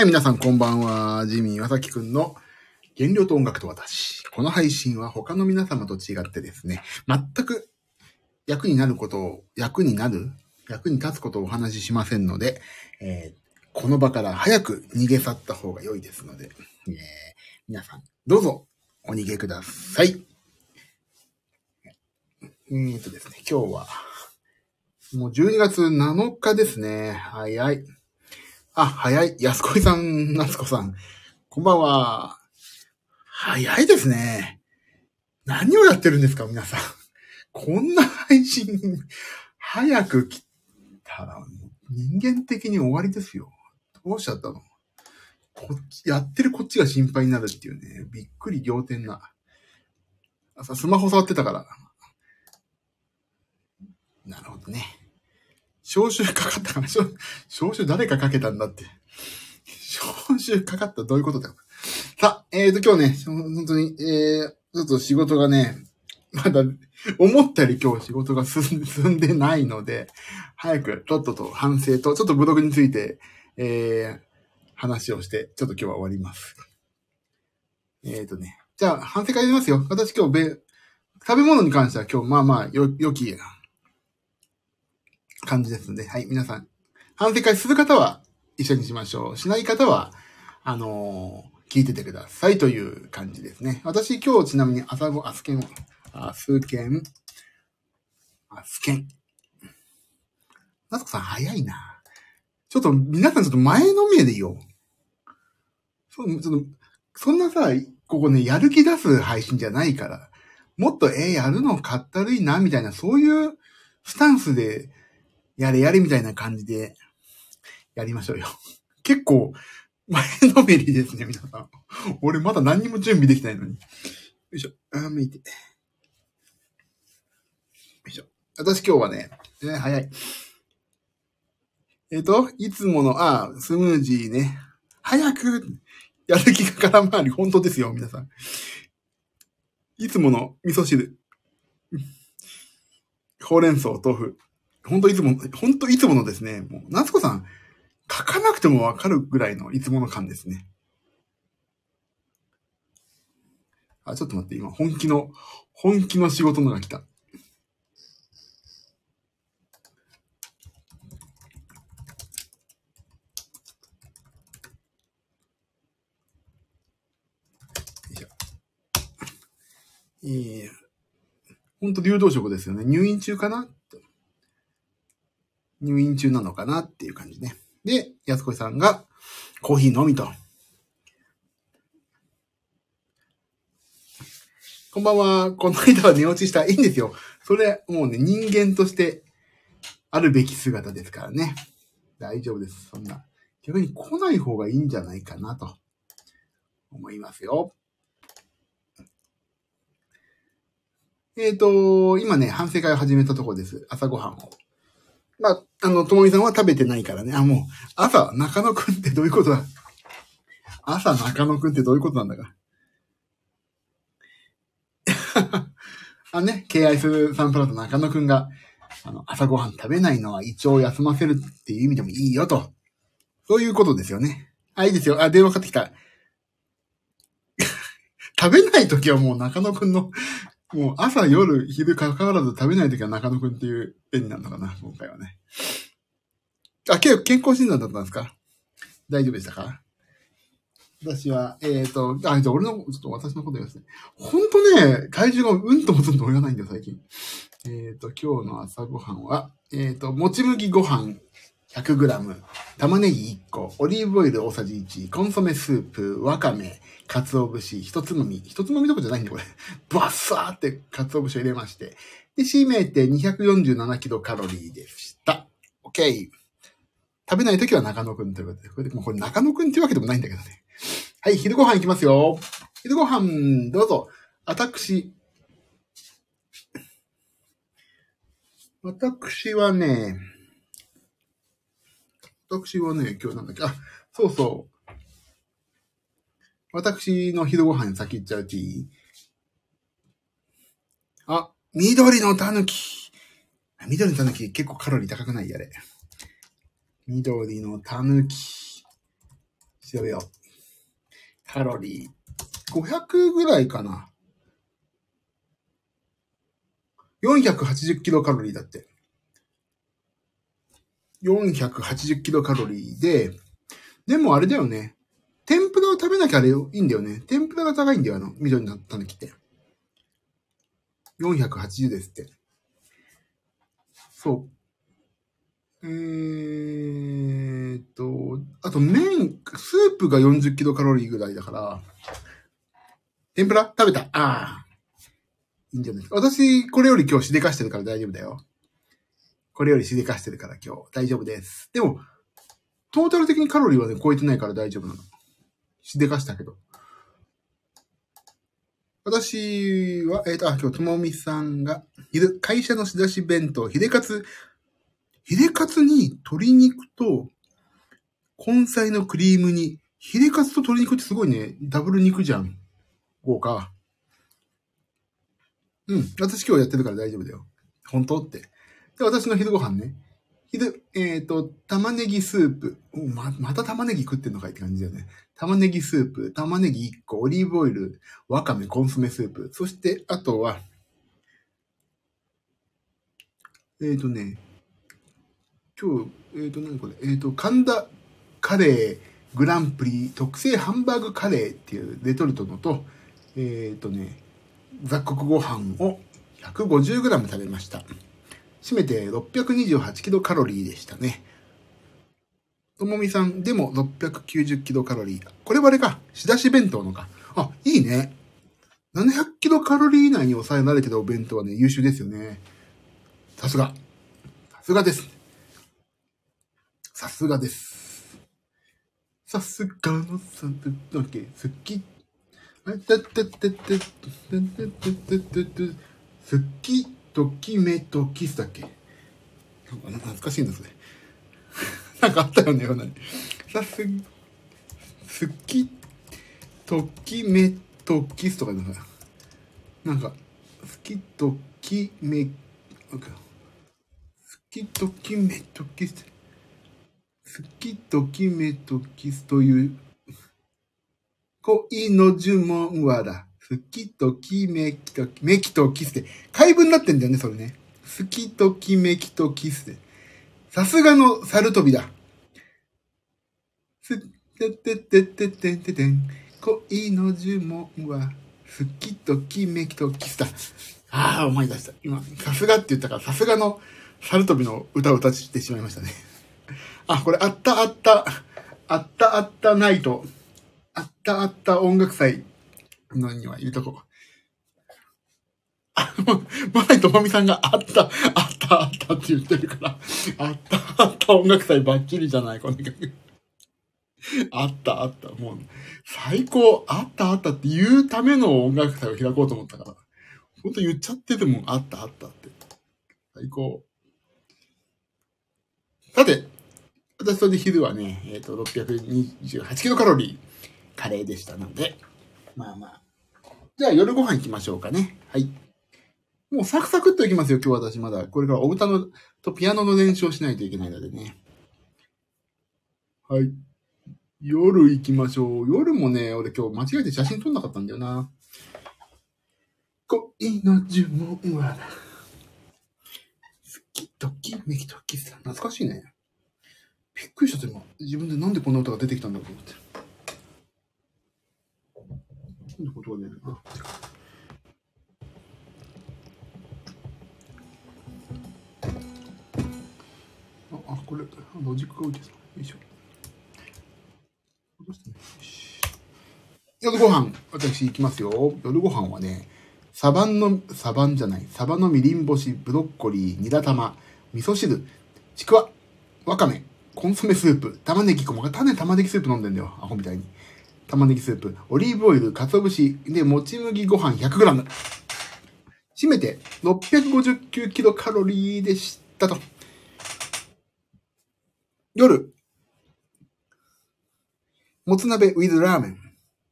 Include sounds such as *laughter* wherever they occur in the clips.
はい、皆さんこんばんは。ジミー・岩崎くんの原料と音楽と私。この配信は他の皆様と違ってですね、全く役になることを、役になる役に立つことをお話ししませんので、えーこの場から早く逃げ去った方が良いですので、えー皆さん、どうぞお逃げください。えーっとですね、今日は、もう12月7日ですね。早い。あ、早い。安子さん、夏子さん。こんばんは。早いですね。何をやってるんですか、皆さん。こんな配信、早く来たら、人間的に終わりですよ。どうしちゃったの？こっち、やってるこっちが心配になるっていうね。びっくり仰天な。朝、スマホ触ってたから。なるほどね。招集かかったかな？招招集誰かかけたんだって。招集かかったどういうことだ？よ。さあ、えーと、今日ね、本当に、えー、ちょっと仕事がね、まだ、思ったより今日仕事が進んでないので、早く、とっとと反省と、ちょっとブログについて、えー、話をして、ちょっと今日は終わります。えーとね。じゃあ、反省会やりますよ。私今日べ、食べ物に関しては今日、まあまあ、よ、良き感じですので、はい、皆さん、反省会する方は一緒にしましょう。しない方は、あのー聞いててくださいという感じですね。私今日ちなみに朝ご、アスケンを、アスケン、アスケン。なつこさん早いな。ちょっと皆さんちょっと前のめりよ。そう、ちょっと、そんなさ、ここね、やる気出す配信じゃないから、もっと、えー、やるのかったるいな、みたいな、そういうスタンスで、やれやれみたいな感じで、やりましょうよ。*laughs* 結構、前のめりですね、皆さん。俺まだ何も準備できないのに。よいしょ。あ、向いて。よいしょ。私今日はね、えー早い。えっ、と、いつもの、あー、スムージーね。早く、やる気が空回り、本当ですよ、皆さん。いつもの味噌汁。ほうれん草、豆腐。本当いつも、本当いつものですね。もう、夏子さん、書かなくてもわかるぐらいのいつもの感ですね。あ、ちょっと待って、今、本気の、本気の仕事のが来た。よいしょ。いい本当流動食ですよね。入院中かな入院中なのかなっていう感じね。で、安子さんがコーヒー飲みと。こんばんは。この間は寝落ちした。いいんですよ。それ、もうね、人間としてあるべき姿ですからね。大丈夫です。そんな。逆に来ない方がいいんじゃないかなと思いますよ。えっ、と、今ね、反省会を始めたところです。朝ごはんを。まあ、あの、ともみさんは食べてないからね。あ、もう、朝、中野くんってどういうことだ？朝、中野くんってどういうことなんだか。*laughs* あね、K アイスサンプラザ中野くんが、あの、朝ごはん食べないのは胃腸を休ませるっていう意味でもいいよと。そういうことですよね。あ、いいですよ。あ、電話かかってきた。*laughs* 食べないときはもう中野くんの、もう朝、夜、昼かかわらず食べないときは中野くんっていう絵になるのかな、今回はね。あ、け健康診断だったんですか？大丈夫でしたか？私は、えっ、と、あ、じゃあ俺の、ちょっと私のこと言いますね。ほんとね、体重がうんともずんともいらないんだよ、最近。えっ、と、今日の朝ごはんは、えっ、と、もち麦ご飯 100g、玉ねぎ1個、オリーブオイル大さじ1、コンソメスープ、わかめ、鰹節、一つまみ。一つまみどころじゃないんだよ、これ。*laughs* バッサーって鰹節を入れまして。で、締めて247キロカロリーでした。OK。食べないときは中野くんということで。これでもこれ中野くんっていうわけでもないんだけどね。はい、昼ご飯いきますよ。昼ご飯、どうぞ。私。私はね、私はね、今日なんだっけ、あ、そうそう。私の昼ご飯先行っちゃうといいあ、緑のタヌキ。緑のタヌキ結構カロリー高くない？あれ。緑のタヌキ。調べよう。カロリー。500ぐらいかな。480キロカロリーだって。480キロカロリーで、でもあれだよね。天ぷ食べなきゃあれいいんだよね。天ぷらが高いんだよ、あの、緑のたぬきって。480ですって。そう。えーっと、あと麺、スープが40キロカロリーぐらいだから、天ぷら？食べた？ああ。いいんじゃない？ですか。私、これより今日しでかしてるから大丈夫だよ。これよりしでかしてるから今日大丈夫です。でも、トータル的にカロリーはね、超えてないから大丈夫なの。しでかしたけど。私は、えっ、ー、と、あ、今日、ともみさんが、会社の仕出し弁当、ひでかつ、ひでかつに鶏肉と、根菜のクリームに、ひれかつと鶏肉ってすごいね、ダブル肉じゃん。豪華。うん。私今日やってるから大丈夫だよ。本当って。で、私の昼ご飯ね。昼、えっ、ー、と、玉ねぎスープ。ま、また玉ねぎ食ってんのかいって感じだよね。玉ねぎスープ、玉ねぎ1個、オリーブオイル、わかめ、コンソメスープ。そして、あとは、えっ、ー、とね、今日、えっ、ー、と、何これ、えっ、と、神田カレーグランプリ特製ハンバーグカレーっていうレトルトのと、えっ、とね、雑穀ご飯を 150g 食べました。締めて628キロカロリーでしたね。ともみさん、でも690キロカロリー。これはあれか。仕出し弁当のか。あ、いいね。700キロカロリー以内に抑えられてたお弁当はね、優秀ですよね。さすが。さすがです。さすがです。さすがのさんとだけ好き。あ、てってってって、てってってって、好き。ときめとキスだっけ？懐かしいんですね。*laughs* なんかあったよね、なにさす、好き、ときめとキスとかなんか、なんか、好きときめ、好きときめとキス、好きときめとキスという、恋の呪文はだ。好きときめきとき、めきとキスで、怪文になってんだよね、それね。好きときめきとキスで。さすがの猿飛びだ。す、てててててててん。恋の呪文は、好きときめきとキスだ。ああ、思い出した。今、さすがって言ったから、さすがの猿飛びの歌を歌ってしまいましたね。あ、これ、あったあった、あったあったナイト。あったあった音楽祭のには入れとこう。あ、*laughs* 前ともみさんがあった、あった、あったって言ってるから、あった、あった音楽祭バッチリじゃないこの曲。あった、あった。もう、最高、あった、あったって言うための音楽祭を開こうと思ったから。ほんと言っちゃってても、あった、あったって。最高。さて、私それで昼はね、えっ、ー、と、628キロカロリー、カレーでしたので、まあまあ。じゃあ夜ご飯行きましょうかね。はい。もうサクサクっと行きますよ、今日私まだ。これからお歌の、とピアノの練習をしないといけないのでね。はい。夜行きましょう。夜もね、俺今日間違えて写真撮んなかったんだよな。恋の呪文は、好きときめきときさ。懐かしいね。びっくりした今。自分でなんでこんな歌が出てきたんだろうと思って。ってことはね、あ、あ、これ、ロジックが置いてた。よいしょ。夜ご飯、私行きますよ。夜ご飯はね、サバンの、サバンじゃない、サバのみりん干し、ブロッコリー、ニラ玉、味噌汁、ちくわ、わかめ、コンソメスープ、玉ねぎ粉、種玉ねぎスープ飲んでんだよ。アホみたいに。玉ねぎスープ、オリーブオイル、鰹節、で、もち麦ご飯 100g。締めて659キロカロリーでしたと。夜、もつ鍋 with ラーメン。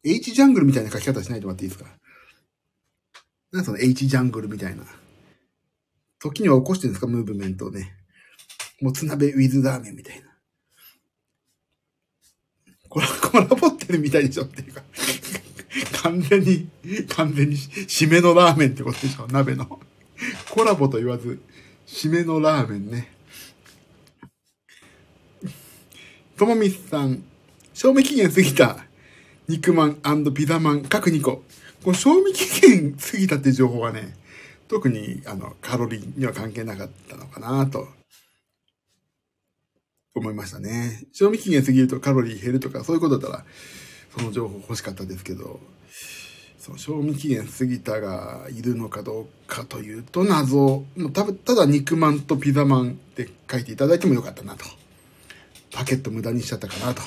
H ジャングルみたいな書き方しないでもらっていいですか？何その H ジャングルみたいな。時には起こしてるんですか？ムーブメントをね。もつ鍋 with ラーメンみたいな。これ、コラボってるみたいでしょっていうか。完全に、完全に、締めのラーメンってことでしょ鍋の。コラボと言わず、締めのラーメンね。ともみさん、賞味期限過ぎた肉まんピザまん各2個。この賞味期限過ぎたって情報はね、特にあのカロリーには関係なかったのかなと思いましたね。賞味期限過ぎるとカロリー減るとかそういうことだったらその情報欲しかったですけど、その賞味期限過ぎたがいるのかどうかというと謎。もうたただ肉まんとピザまんって書いていただいてもよかったなと。パケット無駄にしちゃったかなと。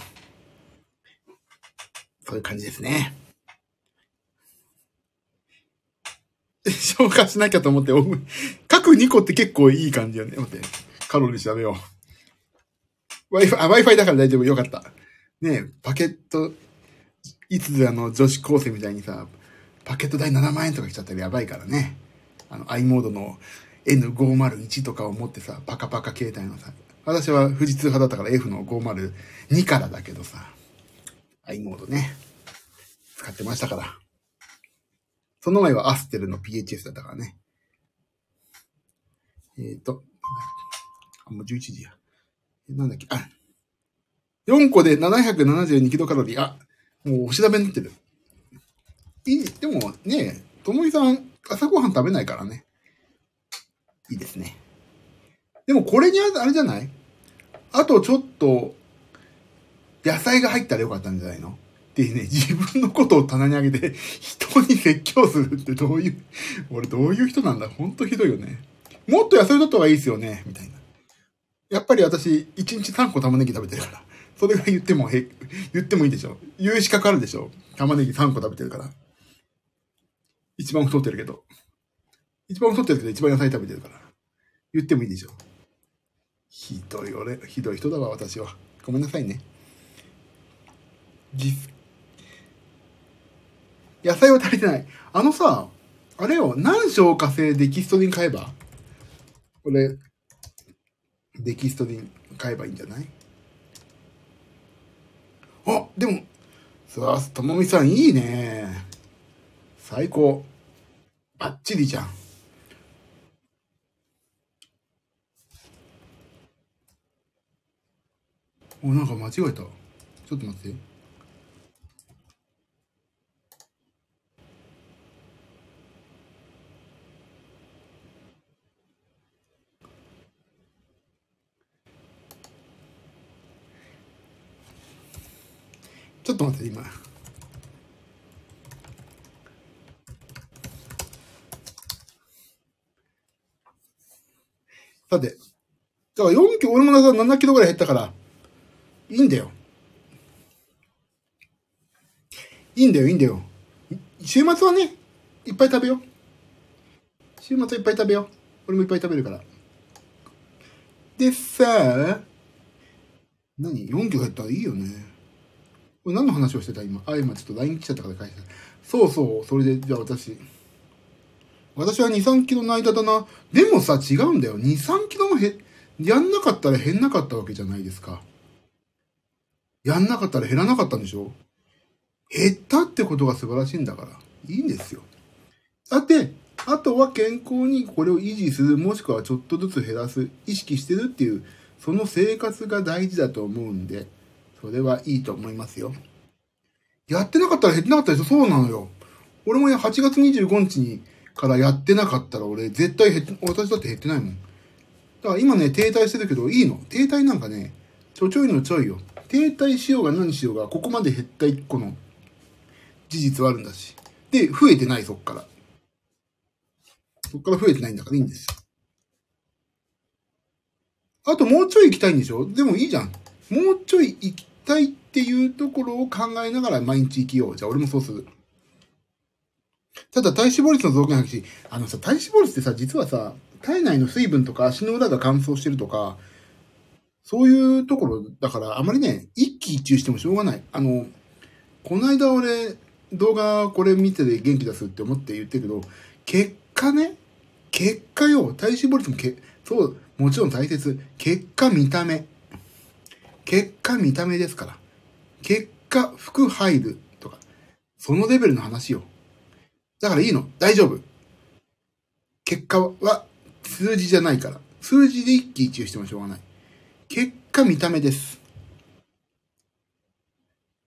そういう感じですね。消化しなきゃと思って、各2個って結構いい感じよね。待って、カロリー調べよう。Wi-Fi、あ、Wi-Fi だから大丈夫。よかった。ね、パケット、いつあの女子高生みたいにさ、パケット代7万円とか来ちゃったらやばいからね。あの、i モードの N501 とかを持ってさ、パカパカ携帯のさ、私は富士通派だったから F の502からだけどさ、i モードね、使ってましたから。その前はアステルの PHS だったからね。えっ、ー、と、あ、もう11時や。なんだっけ、あ、4個で772キロカロリー。あ、もうお調べになってる。いい、でもね、ともみさん、朝ごはん食べないからね。いいですね。でもこれにあれじゃない？あとちょっと、野菜が入ったらよかったんじゃないの？ってね、自分のことを棚にあげて、人に説教するってどういう、俺どういう人なんだ？ほんとひどいよね。もっと野菜取った方がいいですよねみたいな。やっぱり私、1日3個玉ねぎ食べてるから。それが言ってもへ、言ってもいいでしょ。言う資格あるでしょ。玉ねぎ3個食べてるから。一番太ってるけど。一番太ってるけど一番野菜食べてるから。言ってもいいでしょ。ひどい俺、ひどい人だわ、私は。ごめんなさいね。実野菜は足りてない。あのさ、あれよ、何消化性デキストリン買えば？これ、デキストで買えばいいんじゃない？あ、でも、さあ、ともみさんいいね。最高。バッチリじゃん。お、なんか間違えた。ちょっと待って。ちょっと待って、今。さて。だから4キロ、俺も7キロぐらい減ったから、いいんだよ。いいんだよ、いいんだよ。週末はね、いっぱい食べよう。週末いっぱい食べよう。俺もいっぱい食べるから。でさ、何 ?4 キロ減ったらいいよね。これ何の話をしてた？今。あ、今ちょっと LINE 来ちゃったから返した。そうそう、それで、じゃあ私。私は2、3キロの間だな。でもさ、違うんだよ。2、3キロもへ、やんなかったら減んなかったわけじゃないですか。やんなかったら減らなかったんでしょ？減ったってことが素晴らしいんだから。いいんですよ。さて、あとは健康にこれを維持する、もしくはちょっとずつ減らす、意識してるっていう、その生活が大事だと思うんで、それはいいと思いますよ。やってなかったら減ってなかったでしょ？そうなのよ。俺も8月25日にからやってなかったら俺絶対減って、私だって減ってないもん。だから今ね、停滞してるけどいいの。停滞なんかね、ちょちょいのちょいよ。停滞しようが何しようが、ここまで減った1個の事実はあるんだし。で、増えてない、そっから。そっから増えてないんだからいいんです。あともうちょい行きたいんでしょ？でもいいじゃん。もうちょい行きたいっていうところを考えながら毎日生きよう。じゃあ俺もそうする。ただ体脂肪率の増減激し。あのさ、体脂肪率ってさ、実はさ、体内の水分とか足の裏が乾燥してるとか、そういうところだから、あまりね、一喜一憂してもしょうがない。あの、この間俺、動画これ見てで元気出すって思って言ってるけど、結果ね、結果よ、体脂肪率もけ、そう、もちろん大切。結果見た目。結果見た目ですから。結果、服入るとか、そのレベルの話よ。だからいいの。大丈夫。結果は数字じゃないから。数字で一喜一憂してもしょうがない。結果見た目です。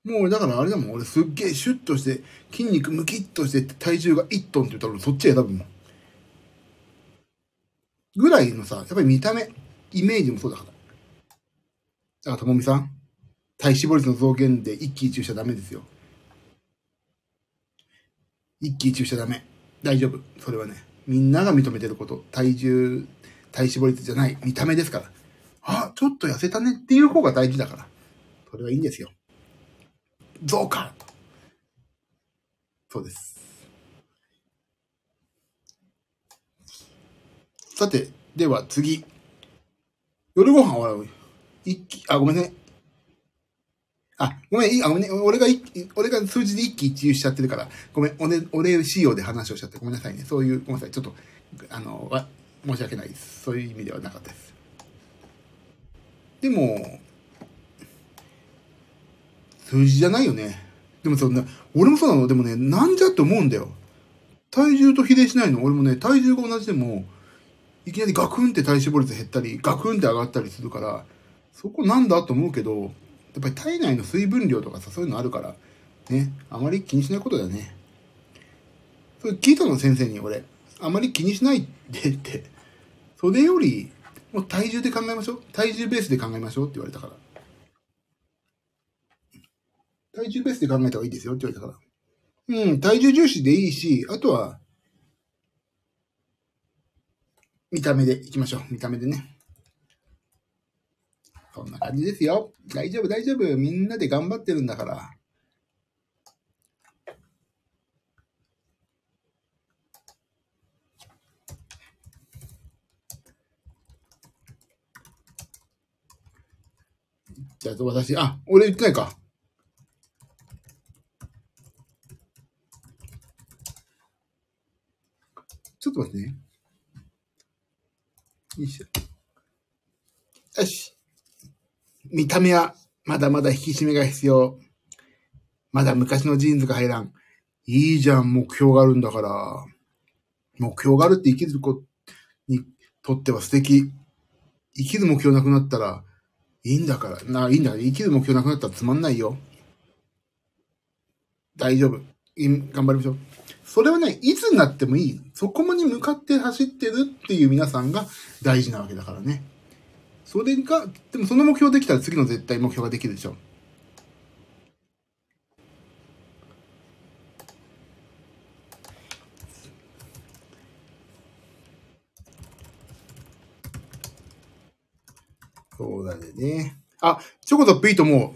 もうだからあれだもん。俺すっげえシュッとして、筋肉ムキッとして体重が1トンって言ったらそっち選ぶもん。ぐらいのさ、やっぱり見た目、イメージもそうだから。だから、ともみさん、体脂肪率の増減で一喜一憂しちゃダメですよ。一喜一憂しちゃダメ。大丈夫。それはね。みんなが認めてること。体重、体脂肪率じゃない。見た目ですから。あ、ちょっと痩せたねっていう方が大事だから。それはいいんですよ。増加そうです。さて、では次。夜ご飯は、一気、あ、ごめんね。あ、ごめん、いい、あ、ごめんね。俺が、俺が数字で一喜一憂しちゃってるから、ごめん、おね、お礼仕様で話をしちゃって、ごめんなさいね。そういう、ごめんなさい。ちょっと、あの、わ、申し訳ないです。そういう意味ではなかったです。でも、数字じゃないよね。でもそんな、俺もそうなの。でもね、なんじゃって思うんだよ。体重と比例しないの。俺もね、体重が同じでも、いきなりガクンって体脂肪率減ったり、ガクンって上がったりするから、そこなんだと思うけど、やっぱり体内の水分量とかさ、そういうのあるから、ね、あまり気にしないことだよね。それ聞いたの先生に俺。あまり気にしないでって。それより、もう体重で考えましょう。体重ベースで考えましょうって言われたから。体重ベースで考えた方がいいですよって言われたから。うん、体重重視でいいし、あとは、見た目でいきましょう。見た目でね。そんな感じですよ。大丈夫、大丈夫。みんなで頑張ってるんだから。じゃあ、私、あ、俺言ってないか。ちょっと待ってね。よいしょ。よし。見た目はまだまだ引き締めが必要。まだ昔のジーンズが入らん。いいじゃん、目標があるんだから。目標があるって生きる子にとっては素敵。生きる目標なくなったら、いいんだから。な、いいんだ。生きる目標なくなったらつまんないよ。大丈夫。頑張りましょう。それはね、いつになってもいい。そこに向かって走ってるっていう皆さんが大事なわけだからね。それが、でもその目標できたら次の絶対目標ができるでしょ。そうだね。あ、チョコとピートも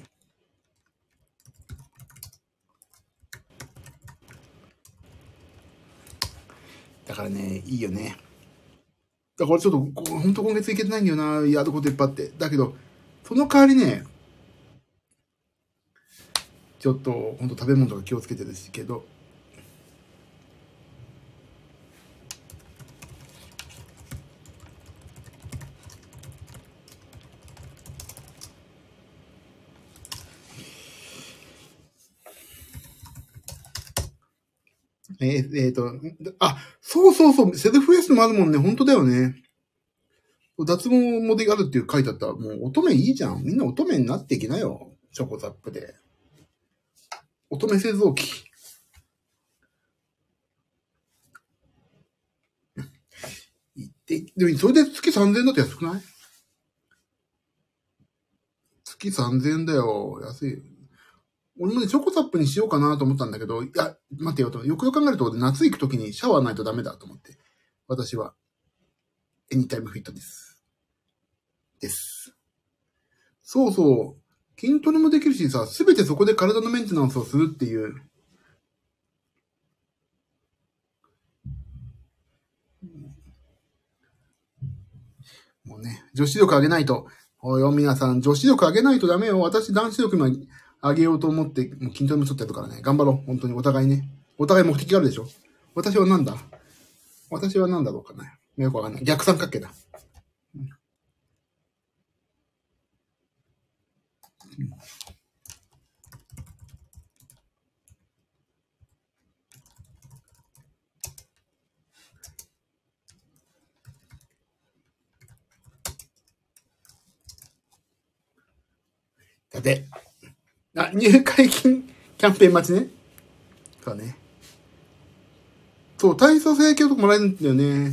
だからね、いいよね。だからちょっと、ほんと今月いけてないんだよな、やることいっぱいあって。だけど、その代わりね、ちょっと、ほんと食べ物とか気をつけてるしけど、えー、えー、と、あ、そうそうそう、セルフエスもあるもんね、本当だよね。脱毛もであるっていう書いてあったら、もう乙女いいじゃん。みんな乙女になっていきなよ。チョコザップで。乙女製造機。で、でもそれで月3000円だと安くない？月3000円だよ。安い。俺もね、チョコザップにしようかなと思ったんだけど、いや、待てよと。よくよく考えると、夏行くときにシャワーないとダメだと思って。私は、エニタイムフィットです。です。そうそう。筋トレもできるしさ、すべてそこで体のメンテナンスをするっていう。もうね、女子力上げないと。おいよ、皆さん、女子力上げないとダメよ。私、男子力今、あげようと思って、もう筋トレもちょっとやるからね、頑張ろう。本当にお互いね。お互い目的があるでしょ私は何だ？私は何だろうかな。よくわかんない。逆三角形だ。うん、だって。あ、入会金キャンペーン待ちね。そうね。そう、体操請求とかもらえるんだよね。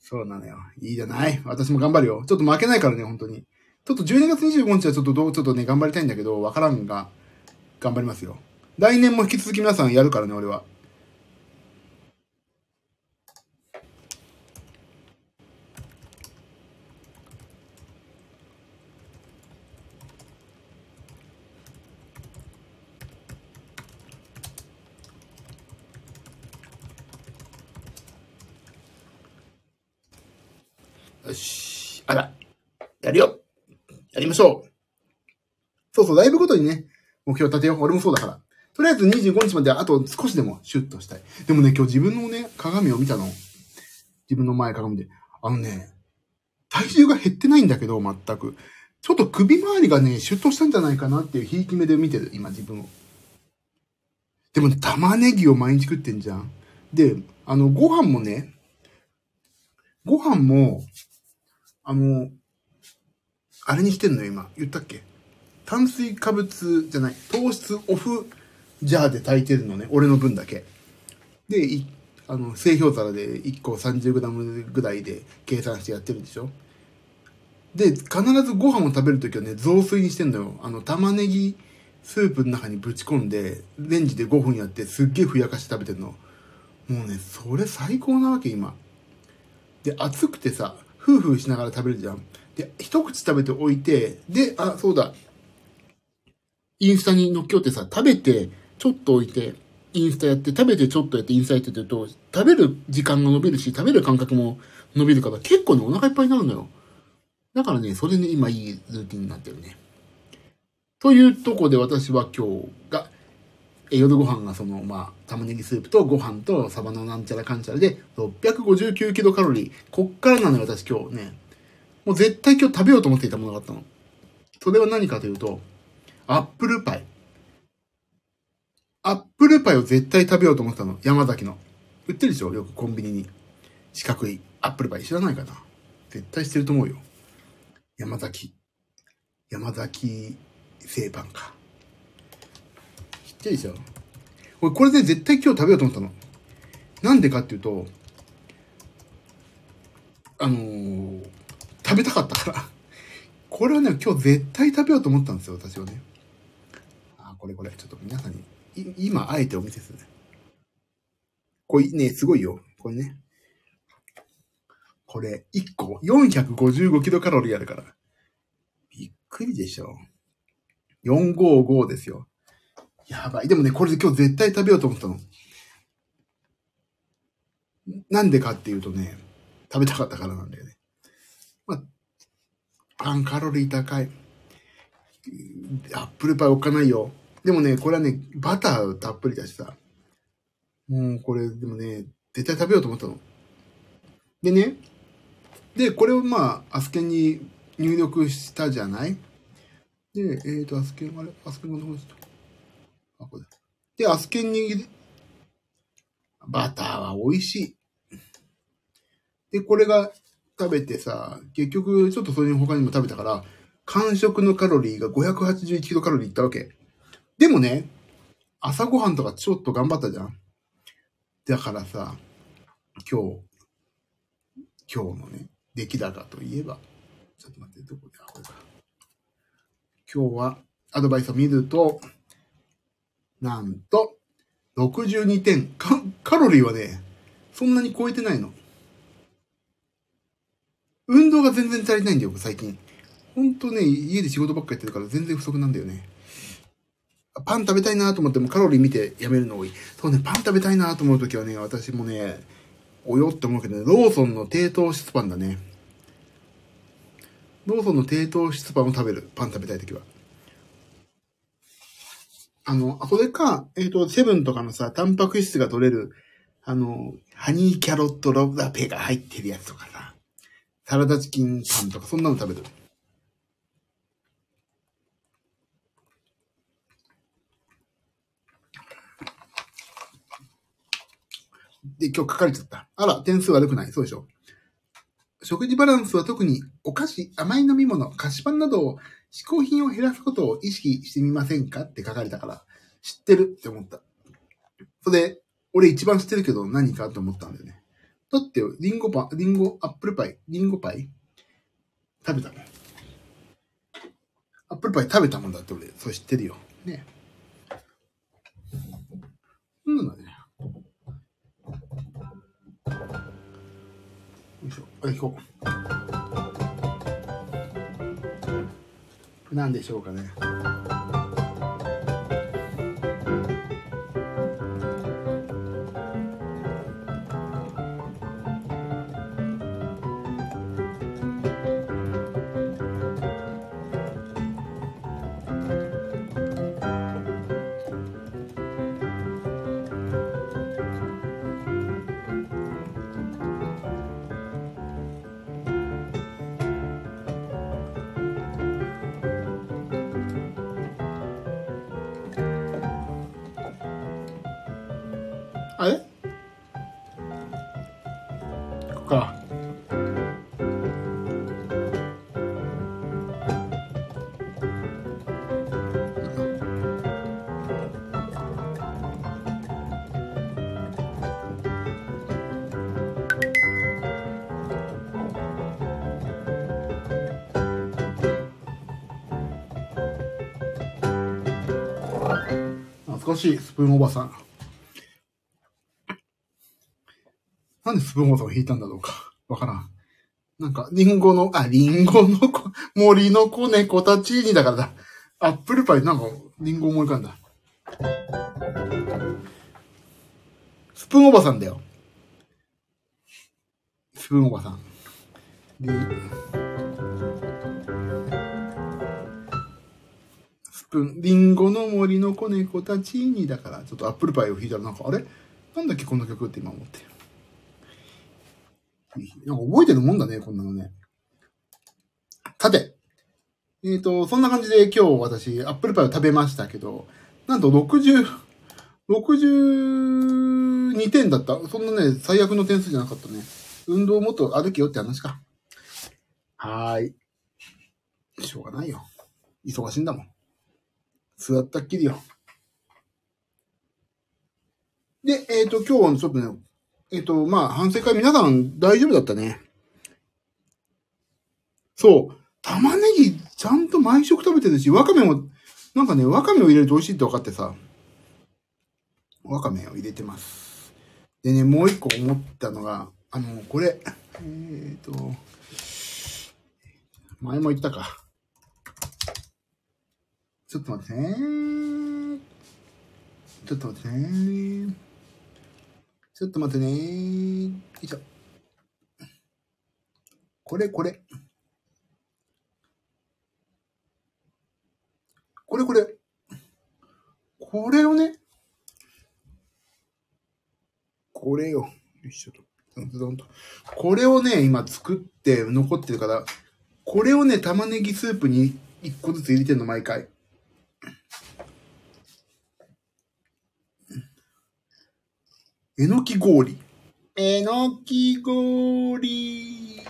そうなのよ。いいじゃない。私も頑張るよ。ちょっと負けないからね、本当に。ちょっと12月25日はちょっとどう、ちょっとね、頑張りたいんだけど、わからんが、頑張りますよ。来年も引き続き皆さんやるからね、俺は。よし。あら。やるよ。やりましょう。そうそう、ライブごとにね、目標立てよう。俺もそうだから。とりあえず25日まであと少しでもシュッとしたい。でもね、今日自分のね、鏡を見たの。自分の前鏡で。あのね、体重が減ってないんだけど、全く。ちょっと首周りがね、シュッとしたんじゃないかなっていうひいき目で見てる、今自分を。でもね、玉ねぎを毎日食ってんじゃん。で、あの、ご飯もね、ご飯も、あの、あれにしてんのよ、今。言ったっけ？炭水化物じゃない、糖質オフジャーで炊いてるのね。俺の分だけ。で、いあの、製氷皿で1個 30g ぐらいで計算してやってるでしょ？で、必ずご飯を食べるときはね、雑炊にしてんのよ。あの、玉ねぎスープの中にぶち込んで、レンジで5分やってすっげえふやかして食べてんの。もうね、それ最高なわけ、今。で、暑くてさ、ふうふうしながら食べるじゃん。で、一口食べておいて、で、あ、そうだ。インスタに乗っけようってさ、食べて、ちょっと置いて、インスタやって、食べてちょっとやってインスタやっててると、食べる時間が伸びるし、食べる感覚も伸びるから、結構ね、お腹いっぱいになるのよ。だからね、それね、今いいルーティンになってるね。というとこで私は今日が、え夜ご飯がその、まあ、玉ねぎスープとご飯とサバのなんちゃらかんちゃらで、659キロカロリー。こっからなのよ、私今日ね。もう絶対今日食べようと思っていたものがあったの。それは何かというと、アップルパイ。アップルパイを絶対食べようと思ってたの。山崎の。売ってるでしょ？よくコンビニに。四角いアップルパイ知らないかな？絶対してると思うよ。山崎。山崎製パンか。知ってるでしょ？俺これで絶対今日食べようと思ったの。なんでかっていうと、あのー、食べたかったから。これはね、今日絶対食べようと思ったんですよ、私はね。あ、これこれ。ちょっと皆さんに、い今、あえてお見せするね。これね、すごいよ。これね。これ、1個455キロカロリーあるから。びっくりでしょ。455ですよ。やばい。でもね、これで今日絶対食べようと思ったの。なんでかっていうとね、食べたかったからなんだよね。パンカロリー高い。アップルパイ置かないよ。でもね、これはね、バターたっぷりだしさ。もうこれ、でもね、絶対食べようと思ったの。でね、で、これをまあ、アスケンに入力したじゃない？で、えっ、ー、と、アスケン、あれ？アスケンがどこですかあ、これ。で、アスケンに、バターは美味しい。で、これが食べてさ、結局、ちょっとそれに他にも食べたから、間食のカロリーが581キロカロリーいったわけ。でもね、朝ごはんとかちょっと頑張ったじゃん。だからさ、今日、今日のね、出来高といえば、ちょっと待って、どこで、あ、これか。今日はアドバイスを見ると、なんと、62点。カカロリーはね、そんなに超えてないの。運動が全然足りないんだよ、最近。ほんとね、家で仕事ばっかやってるから全然不足なんだよね。パン食べたいなと思ってもカロリー見てやめるの多い。そうね、パン食べたいなと思うときはね、私もね、およって思うけどね、ローソンの低糖質パンだね。ローソンの低糖質パンを食べる。パン食べたいときは。あの、あそれか、えっ、ー、と、セブンとかのさ、タンパク質が取れる、あの、ハニーキャロットロブラペが入ってるやつとかさ、サラダチキンパンとか、そんなの食べてる。で、今日書かれちゃった。あら、点数悪くない？そうでしょ食事バランスは特にお菓子、甘い飲み物、菓子パンなどを、嗜好品を減らすことを意識してみませんかって書かれたから、知ってるって思った。それで、俺一番知ってるけど何かと思ったんだよね。だって、リンゴパン、リンゴ、アップルパイ、リンゴパイ？食べたの？アップルパイ食べたもんだって俺、それ知ってるよ。ね。うんだね。よいしょ。あ、行こう。なんでしょうかね。あれ？ここか。懐かしい、スプーンおばさん。なんでスプーンおばさんを引いたんだろうか。わからん。なんか、リンゴの、あ、リンゴの子、森の子猫たちにだからだ。アップルパイ、なんか、リンゴ思い浮かんだ。スプーンおばさんだよ。スプーンおばさん。リスプーン、リンゴの森の子猫たちにだから、ちょっとアップルパイを弾いたらなんか、あれ？なんだっけこんな曲って今思って。なんか覚えてるもんだね、こんなのね。さて、えっ、と、そんな感じで今日私、アップルパイを食べましたけど、なんと60、62点だった。そんなね、最悪の点数じゃなかったね。運動もっと歩けよって話か。はーい。しょうがないよ。忙しいんだもん。座ったっきりよ。で、えっ、と、今日はちょっとね、えっ、と、まあ、反省会皆さん大丈夫だったね。そう。玉ねぎちゃんと毎食食べてるし、わかめも、なんかね、わかめを入れると美味しいって分かってさ、わかめを入れてます。でね、もう一個思ったのが、あの、これ、えっ、と、前も言ったか。ちょっと待ってね。ちょっと待ってね。ちょっと待ってね。よいしょ。これこれ。これこれ。これをね。これよ。よいしょと。どんどんと。これをね、今作って残ってるから、これをね、玉ねぎスープに一個ずつ入れてんの、毎回。えのき氷。えのき氷。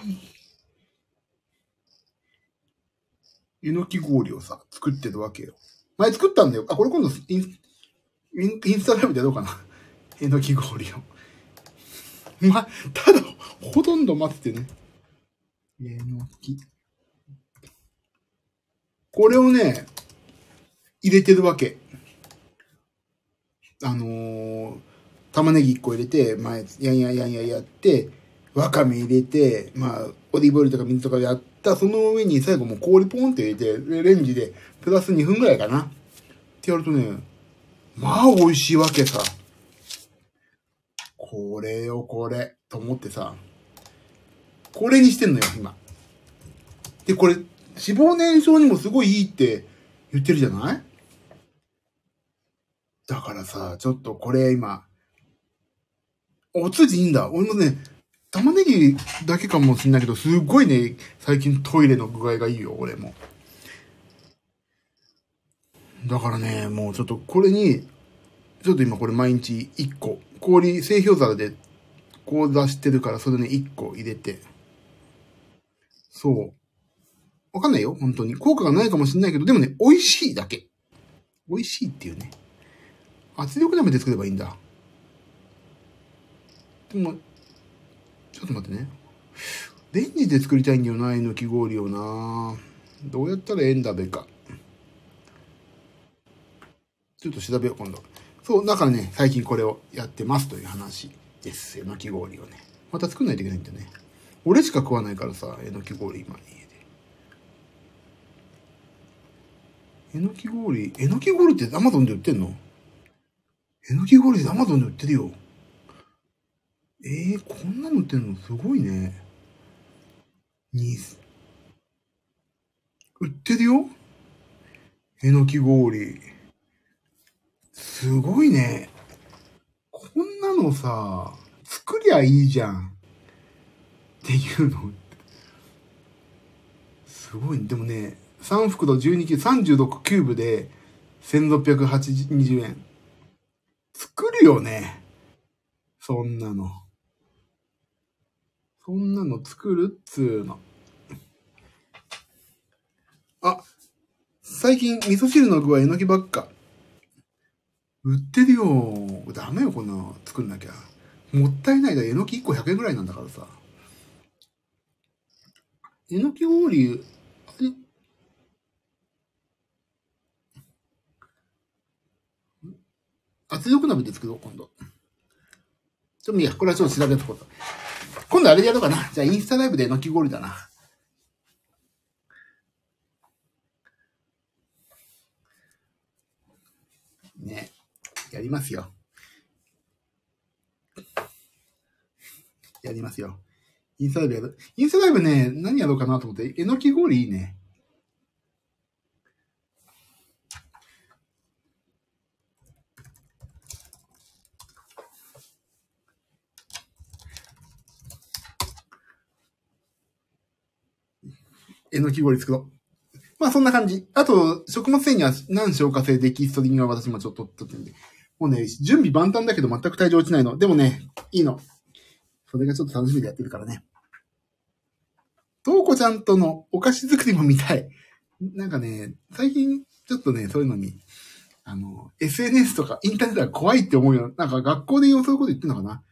えのき氷をさ、作ってるわけよ。前作ったんだよ。あ、これ今度インス、インインスタライブでやろうかな。えのき氷を。ま、ただ、ほとんど待っててね。えのき。これをね、入れてるわけ。あのー、玉ねぎ1個入れて、まあ、やんやんやんやんやって、わかめ入れて、まあ、オリーブオイルとか水とかやった、その上に最後もう氷ポンって入れて、レンジでプラス2分ぐらいかな。ってやるとね、まあ美味しいわけさ。これよ、これ。と思ってさ、これにしてんのよ、今。で、これ、脂肪燃焼にもすごいいいって言ってるじゃない？だからさ、ちょっとこれ今、お通じいいんだ。俺もね、玉ねぎだけかもしんないけど、すっごいね、最近トイレの具合がいいよ、俺も。だからね、もうちょっとこれに、ちょっと今これ毎日1個、氷、製氷皿でこう出してるから、それね、1個入れて。そう。わかんないよ、本当に。効果がないかもしれないけど、でもね、美味しいだけ。美味しいっていうね。圧力鍋で作ればいいんだ。ちょっと待ってね。レンジで作りたいんだよな、えのき氷をな。どうやったらええんだべか。ちょっと調べよう、今度。そう、だからね、最近これをやってますという話です。えのき氷をね。また作んないといけないんだよね。俺しか食わないからさ、えのき氷今家で。えのき氷、えのき氷ってアマゾンで売ってんの？えのき氷ってアマゾンで売ってるよ。えー、こんなの売ってんのすごいね。に、売ってるよえのき氷。すごいね。こんなのさ、作りゃいいじゃん。っていうの。すごい、でもね、3袋12キロ、36キューブで1620円。作るよね。そんなの。そんなの作るっつーの。あ、最近味噌汁の具はえのきばっか。売ってるよ。ダメよ、こんなの作んなきゃ。もったいないだ、えのき1個100円ぐらいなんだからさ。えのき氷、あれ？圧力鍋で作ろう、今度。ちょっといいや、これはちょっと調べとこうと。今度あれでやろうかな。じゃあインスタライブでえのき氷だな。ね。やりますよ。やりますよ。インスタライブやる。インスタライブね、何やろうかなと思って、えのき氷いいね。えのき氷作ろう。まあそんな感じ。あと、食物繊維には何消化性デキストリンが私もちょっと取ってるんで。もうね、準備万端だけど全く体重落ちないの。でもね、いいの。それがちょっと楽しみでやってるからね。とうこちゃんとのお菓子作りも見たい。なんかね、最近ちょっとね、そういうのに、あの、SNS とかインターネットが怖いって思うよ。なんか学校でそういうこと言ってんのかな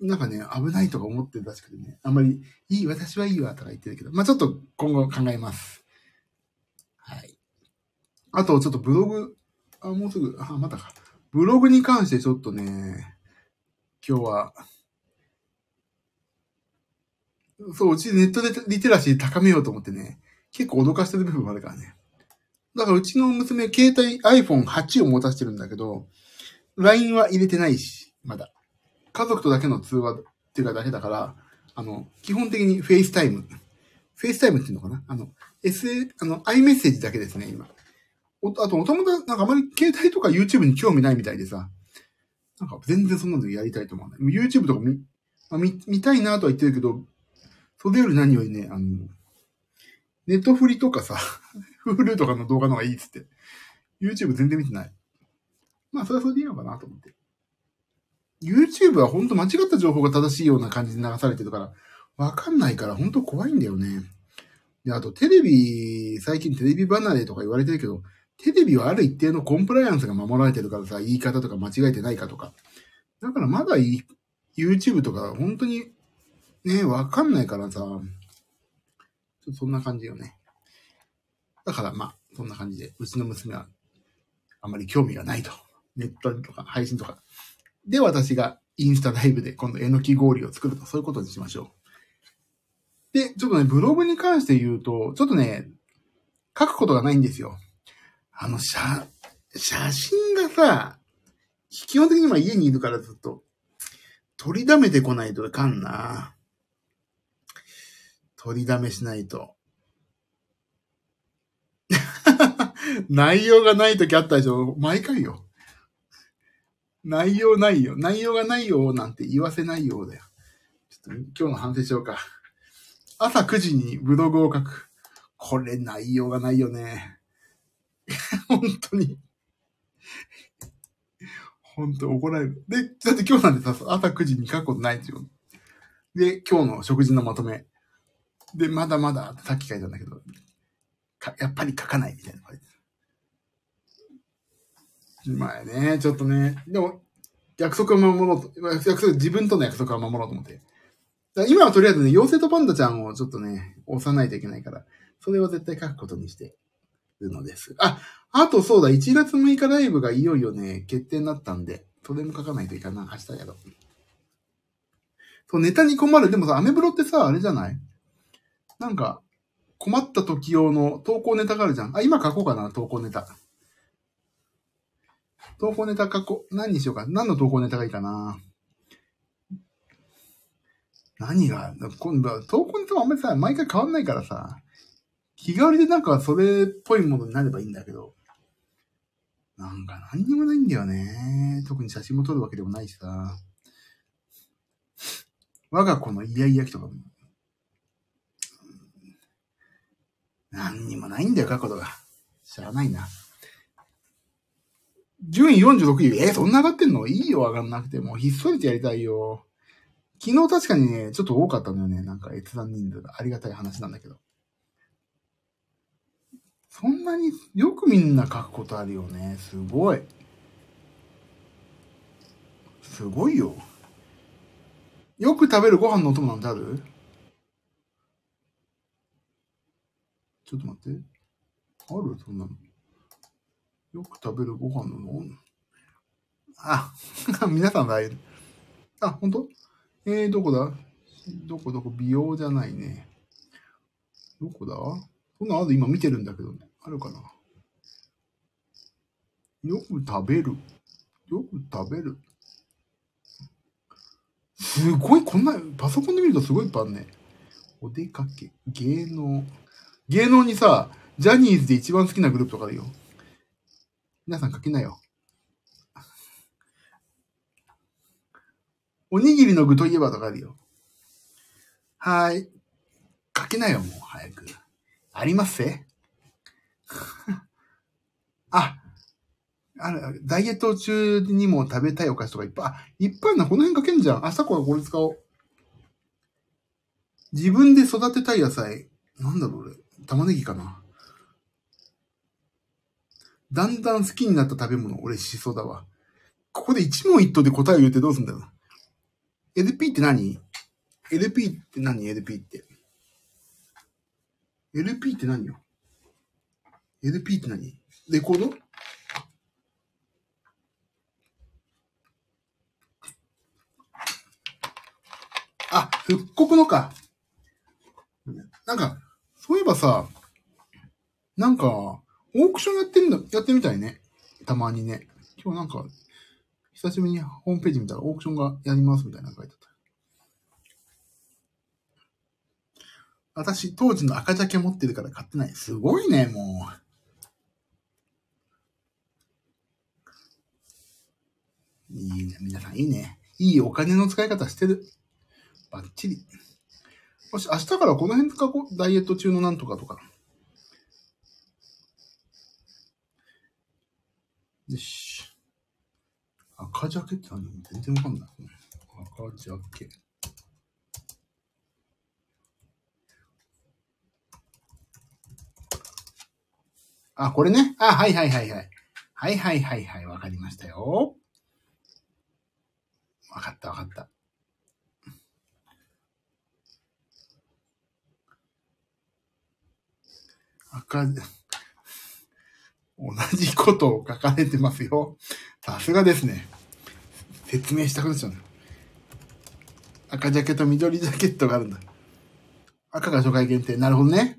なんかね、危ないとか思ってるらしくてね、あんまり、いい、私はいいわとか言ってるけど、まあちょっと今後考えます。はい。あと、ちょっとブログ、あ、もうすぐ、あ、またか。ブログに関してちょっとね、今日は、そう、うちネットでリテラシー高めようと思ってね、結構脅かしてる部分もあるからね。だからうちの娘、携帯 iPhone8 を持たせてるんだけど、LINE は入れてないし、まだ。家族とだけの通話っていうかだけだから、あの、基本的に FaceTime。FaceTime っていうのかな？あの、S、あの、iMessage だけですね、今。おあと、お友達、なんかあまり携帯とか YouTube に興味ないみたいでさ、なんか全然そんなのやりたいと思わない。YouTube とか見、まあ、見、見たいなとは言ってるけど、それより何よりね、あの、ネットフリとかさ、*laughs* Hulu とかの動画の方がいいっつって。YouTube 全然見てない。まあ、それはそれでいいのかなと思って。YouTube は本当間違った情報が正しいような感じで流されてるから、わかんないから本当怖いんだよね。で、あとテレビ、最近テレビ離れとか言われてるけど、テレビはある一定のコンプライアンスが守られてるからさ、言い方とか間違えてないかとか。だからまだいい YouTube とか本当にね、わかんないからさ、ちょっとそんな感じよね。だからまあ、そんな感じで、うちの娘はあんまり興味がないと。ネットとか配信とか。で、私がインスタライブで今度えのき氷を作ると、そういうことにしましょう。で、ちょっとね、ブログに関して言うと、ちょっとね、書くことがないんですよ。あの、写、写真がさ、基本的には家にいるからずっと、取りだめてこないといかんな。取りだめしないと。*laughs* 内容がないときあったでしょ毎回よ。内容ないよ。内容がないよなんて言わせないようだよ。ちょっと今日の反省しようか。朝9時にブログを書く。これ内容がないよね。*laughs* 本当に。本当怒られる。で、だって今日なんてさ、朝9時に書くことないんですよ。で、今日の食事のまとめ。で、まだまだってさっき書いたんだけど、やっぱり書かないみたいな感じ。まあね、ちょっとね、でも、約束を守ろうと、約束、自分との約束を守ろうと思って。今はとりあえずね、妖精とパンダちゃんをちょっとね、押さないといけないから、それを絶対書くことにしてるのです。あ、あとそうだ、1月6日ライブがいよいよね、決定になったんで、それも書かないといかな、明日やろう。そう、ネタに困る。でもさ、アメブロってさ、あれじゃない？なんか、困った時用の投稿ネタがあるじゃん。あ、今書こうかな、投稿ネタ。投稿ネタ書こう。何にしようか。何の投稿ネタがいいかな。何が、今度は投稿ネタはあんまりさ、毎回変わんないからさ、気軽でなんかそれっぽいものになればいいんだけど、なんか何にもないんだよね。特に写真も撮るわけでもないしさ。我が子のイヤイヤ期とかも、何にもないんだよ、書くことが。しゃあないな。順位46位。えー、そんな上がってんの？いいよ、上がんなくてもう。ひっそりとやりたいよ。昨日確かにね、ちょっと多かったのよね。なんか閲覧人数がありがたい話なんだけど。そんなによくみんな書くことあるよね。すごい。すごいよ。よく食べるご飯のお供なんてある？ちょっと待って。ある？そんなの。よく食べるご飯ののあ、*laughs* 皆さんだいる。あ、本当？えー、どこだ？どこどこ？美容じゃないね。どこだ？そんなある今見てるんだけどね。あるかな？よく食べる。よく食べる。すごい、こんな、パソコンで見るとすごいいっぱいあるね。お出かけ、芸能。芸能にさ、ジャニーズで一番好きなグループとかあるよ。皆さん書きなよ。おにぎりの具といえばとかあるよ。はい。書けなよ、もう、早く。あります？せ *laughs* あ、ある、ダイエット中にも食べたいお菓子とかいっぱい、あ、いっぱいな、この辺書けんじゃん。明日からこれ使おう。自分で育てたい野菜。なんだろう、俺。玉ねぎかな。だんだん好きになった食べ物、俺しそだわ。ここで一問一答で答えを言ってどうすんだよ。LP って何 ?LP って何 ?LP って。LP って何よ ?LP って何？レコード？あ、復刻のか。なんか、そういえばさ、なんか、オークションやってんだ、やってみたいね。たまにね。今日なんか、久しぶりにホームページ見たらオークションがやりますみたいなの書いてた。私、当時の赤ジャケ持ってるから買ってない。すごいね、もう。いいね、皆さんいいね。いいお金の使い方してる。バッチリ。もし、明日からこの辺使こう。ダイエット中のなんとかとか。よし。赤ジャケって何全然わかんない。赤ジャケ。あ、これね？あ、はいはいはいはい。はいはいはいはい。わかりましたよ。わかったわかった。赤、同じことを書かれてますよ。さすがですね。説明したくなっちゃう赤ジャケと緑ジャケットがあるんだ。赤が初回限定。なるほどね。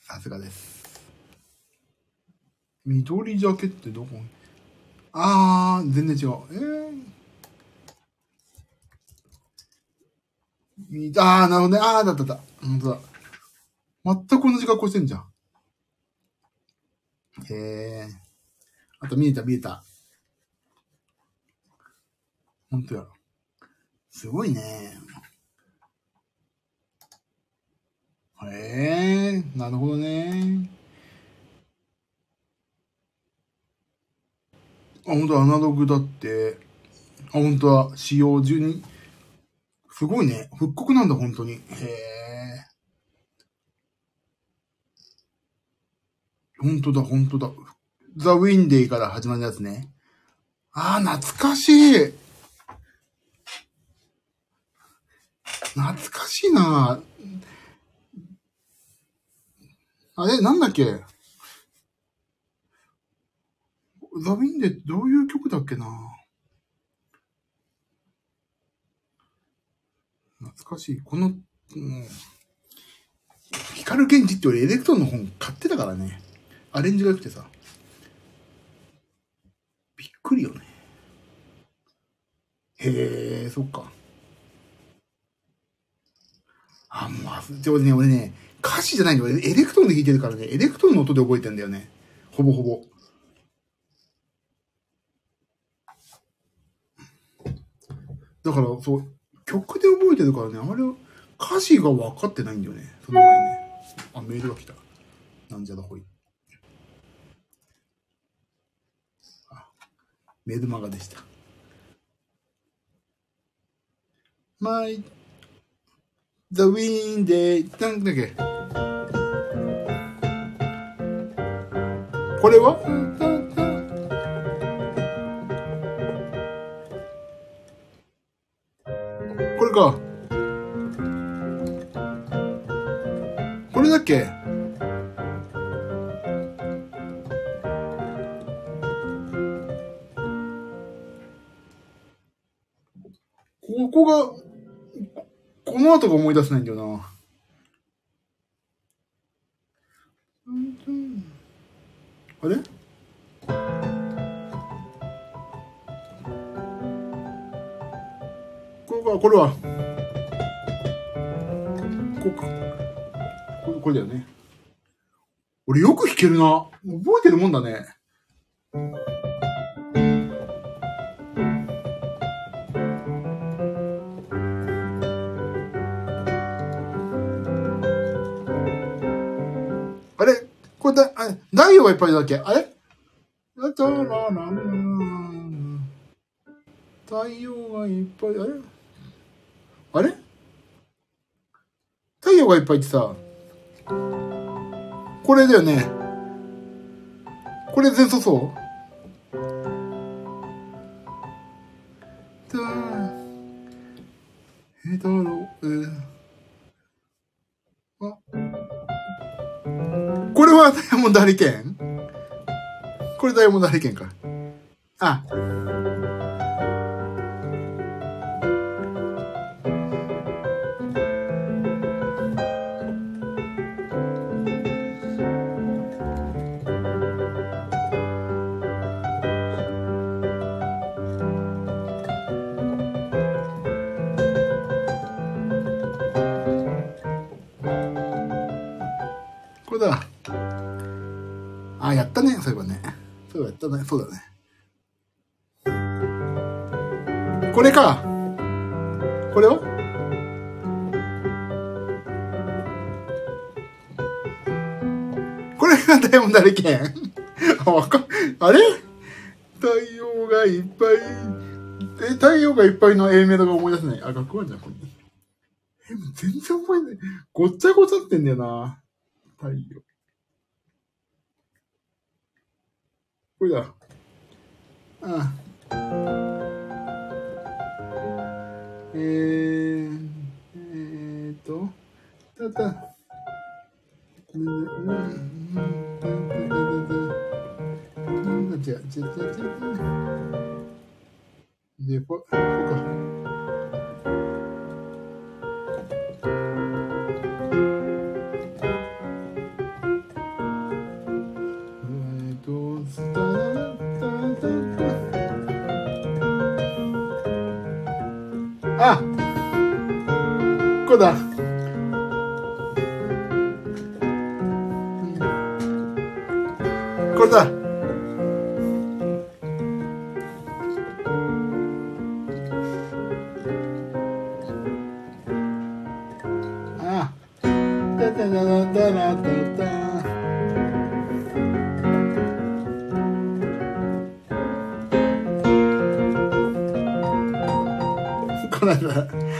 さすがです。緑ジャケってどこ？あー、全然違う。えー、あー、なるほどね。あー、だっただ。本当だ。全く同じ格好してんじゃん。へえ。あと見えた見えた。ほんとや。すごいね。へえ、なるほどね。あ、ほんとアナログだって。あ、ほんとは、使用12、すごいね。復刻なんだ、本当に。へえ。本当だ、本当だ。ザ・ウィンデイから始まるやつね。ああ、懐かしい。懐かしいなあれ、なんだっけ？The Windy ってどういう曲だっけな？懐かしい。この、もう、光源氏って俺エレクトーンの本買ってたからね。アレンジが良くてさ。びっくりよね。へえ、そっか。あ、もうあ、でもね、俺ね、歌詞じゃないんだよ。エレクトーンで弾いてるからね、エレクトーンの音で覚えてんだよね。ほぼほぼ。だから、そう、曲で覚えてるからね、あれ、歌詞が分かってないんだよね。その前ね。あ、メールが来た。なんじゃだほい。メルマガでした。My, the wind, で、なんだっけ？これは？これか。これだっけ？が、この後が思い出せないんだよな。あれ？これは、これは。こ。これこれだよね。俺よく弾けるな。覚えてるもんだね。がいっぱいだっけ。あれ？太陽がいっぱい、あれ？あれ？太陽がいっぱいってさ、これだよね。これ全素そうだえだろう、え。ーあこれはダイヤモンドハリケーンこれダイヤモンドハリケーンか。あ。こがダイヤモンドハリケーンあ、*laughs* わかん、あれ？太陽がいっぱい。え、太陽がいっぱいの A メロが思い出せない？あ、学校あるじゃん、ここに。え、もう全然覚えない。ごっちゃごちゃってんだよな。太陽。これだ。ああ。えー、えーと、たた。うんうんうんうん違う違う違う違う。で、こ、だ。れだ。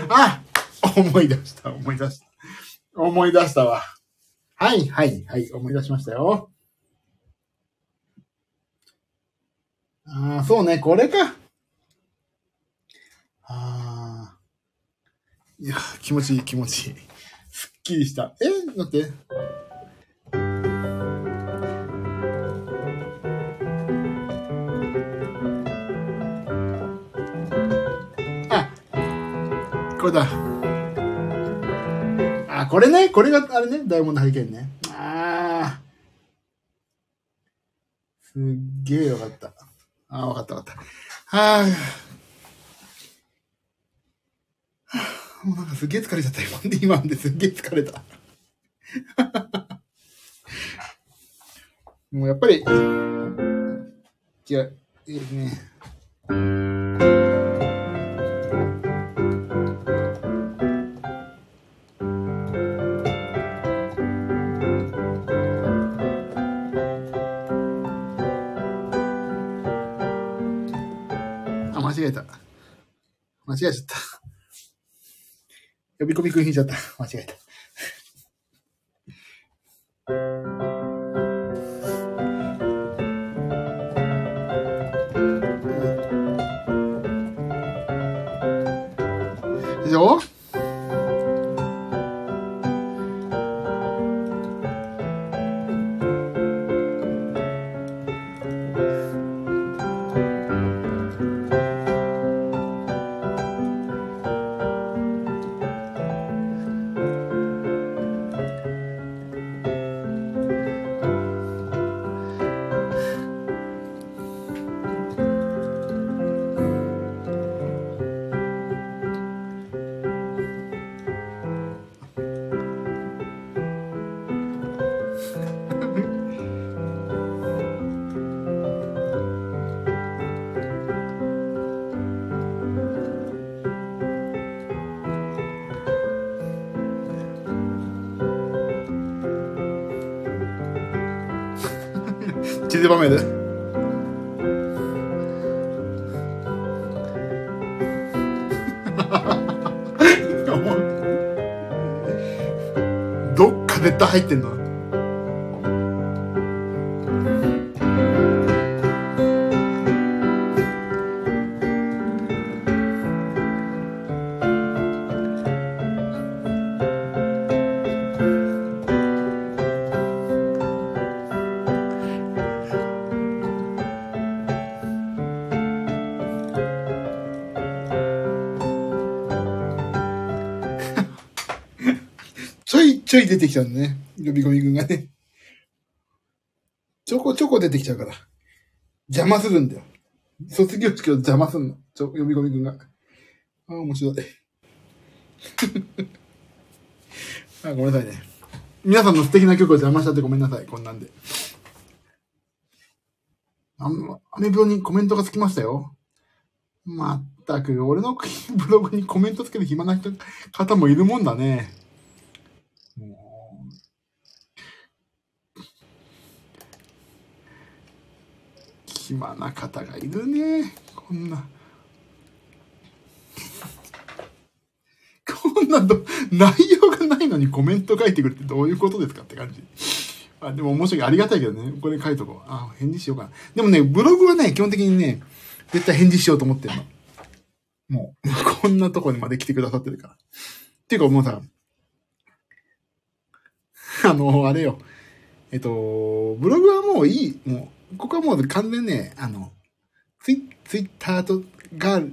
ああ思い出した、思い出した。思い出したわ。はい、はい、はい、思い出しましたよ。ああ、そうね、これか。ああ。いや、気持ちいい、気持ちいい。すっきりした。え待って。あ、これだ。あ、これね、これがあれね、ダイヤモンドハリケーンね。ああ。すっげえよかった。ああ、わかったわかった。はあ。もうなんかすげえ疲れちゃった今で、今ですげえ疲れた。*laughs* もうやっぱり、違う、えーね。呼び込み君引いちゃった。*laughs* 間違えた。ちょい出てきちゃうんだね。呼び込みくんがね。ちょこちょこ出てきちゃうから。邪魔するんだよ。卒業式を邪魔すんの。ちょ、呼び込みくんが。ああ、面白い。*laughs* あごめんなさいね。皆さんの素敵な曲を邪魔しちゃってごめんなさい。こんなんで。あの、アメブロにコメントがつきましたよ。まったく、俺の *laughs* ブログにコメントつける暇な人方もいるもんだね。もう、暇な方がいるね。こんな。*laughs* こんなど、内容がないのにコメント書いてくるってどういうことですかって感じ。あ、でも面白い。ありがたいけどね。これ書いとこう。あ、返事しようかな。でもね、ブログはね、基本的にね、絶対返事しようと思ってるの。もう、*laughs* こんなとこにまで来てくださってるから。っていうかもうさ、あの、あれよ。えっと、ブログはもういい。もう、ここはもう完全ね、あの、ツイツイッターとガー、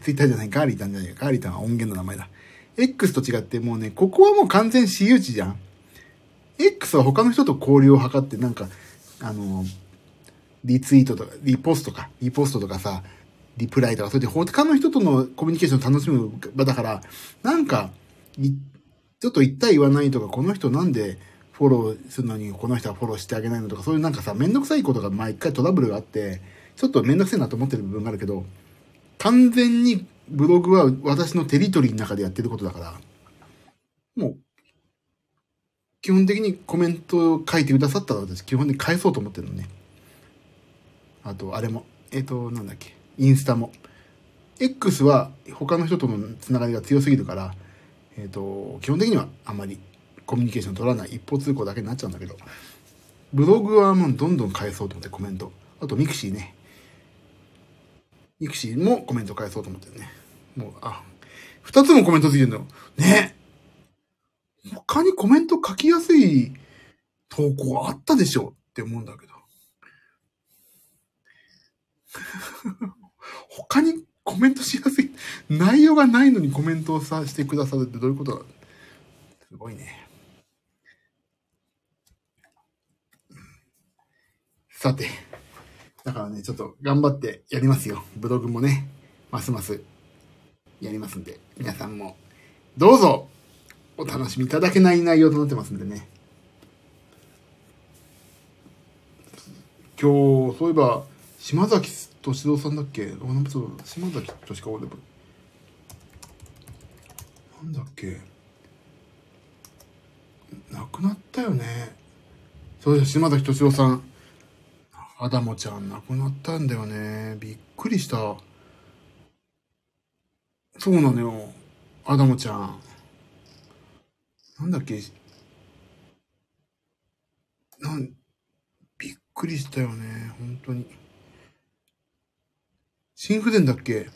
ツイッターじゃない、ガーリータンじゃないガーリータンは音源の名前だ。X と違ってもうね、ここはもう完全私有地じゃん。X は他の人と交流を図ってなんか、あの、リツイートとか、リポストか、リポストとかさ、リプライとか、それで他の人とのコミュニケーションを楽しむ場だから、なんか、ちょっと言った言わないとか、この人なんでフォローするのにこの人はフォローしてあげないのとか、そういうなんかさ、めんどくさいことが毎回トラブルがあって、ちょっとめんどくさいなと思ってる部分があるけど、完全にブログは私のテリトリーの中でやってることだから、もう、基本的にコメントを書いてくださったら私基本に返そうと思ってるのね。あと、あれも、えっ、と、なんだっけ、インスタも。X は他の人とのつながりが強すぎるから、えっ、と、基本的にはあんまりコミュニケーション取らない一方通行だけになっちゃうんだけど、ブログはもうどんどん返そうと思ってコメント。あとミクシーね。ミクシーもコメント返そうと思ってね。もう、あ、二つもコメントついてるの。ね他にコメント書きやすい投稿あったでしょって思うんだけど。*laughs* 他にコメントしやすい、内容がないのにコメントをさしてくださるってどういうことだすごいね。さて。だからね、ちょっと頑張ってやりますよ。ブログもね、ますますやりますんで、皆さんもどうぞお楽しみいただけない内容となってますんでね。今日、そういえば、島崎敏郎さんだっけ？島崎敏郎でも。なんだっけ？亡くなったよね。そうです、島崎敏郎さん。アダモちゃん亡くなったんだよね。びっくりした。そうなのよ。アダモちゃん。なんだっけ？なん、びっくりしたよね。本当に。心不全だっけ？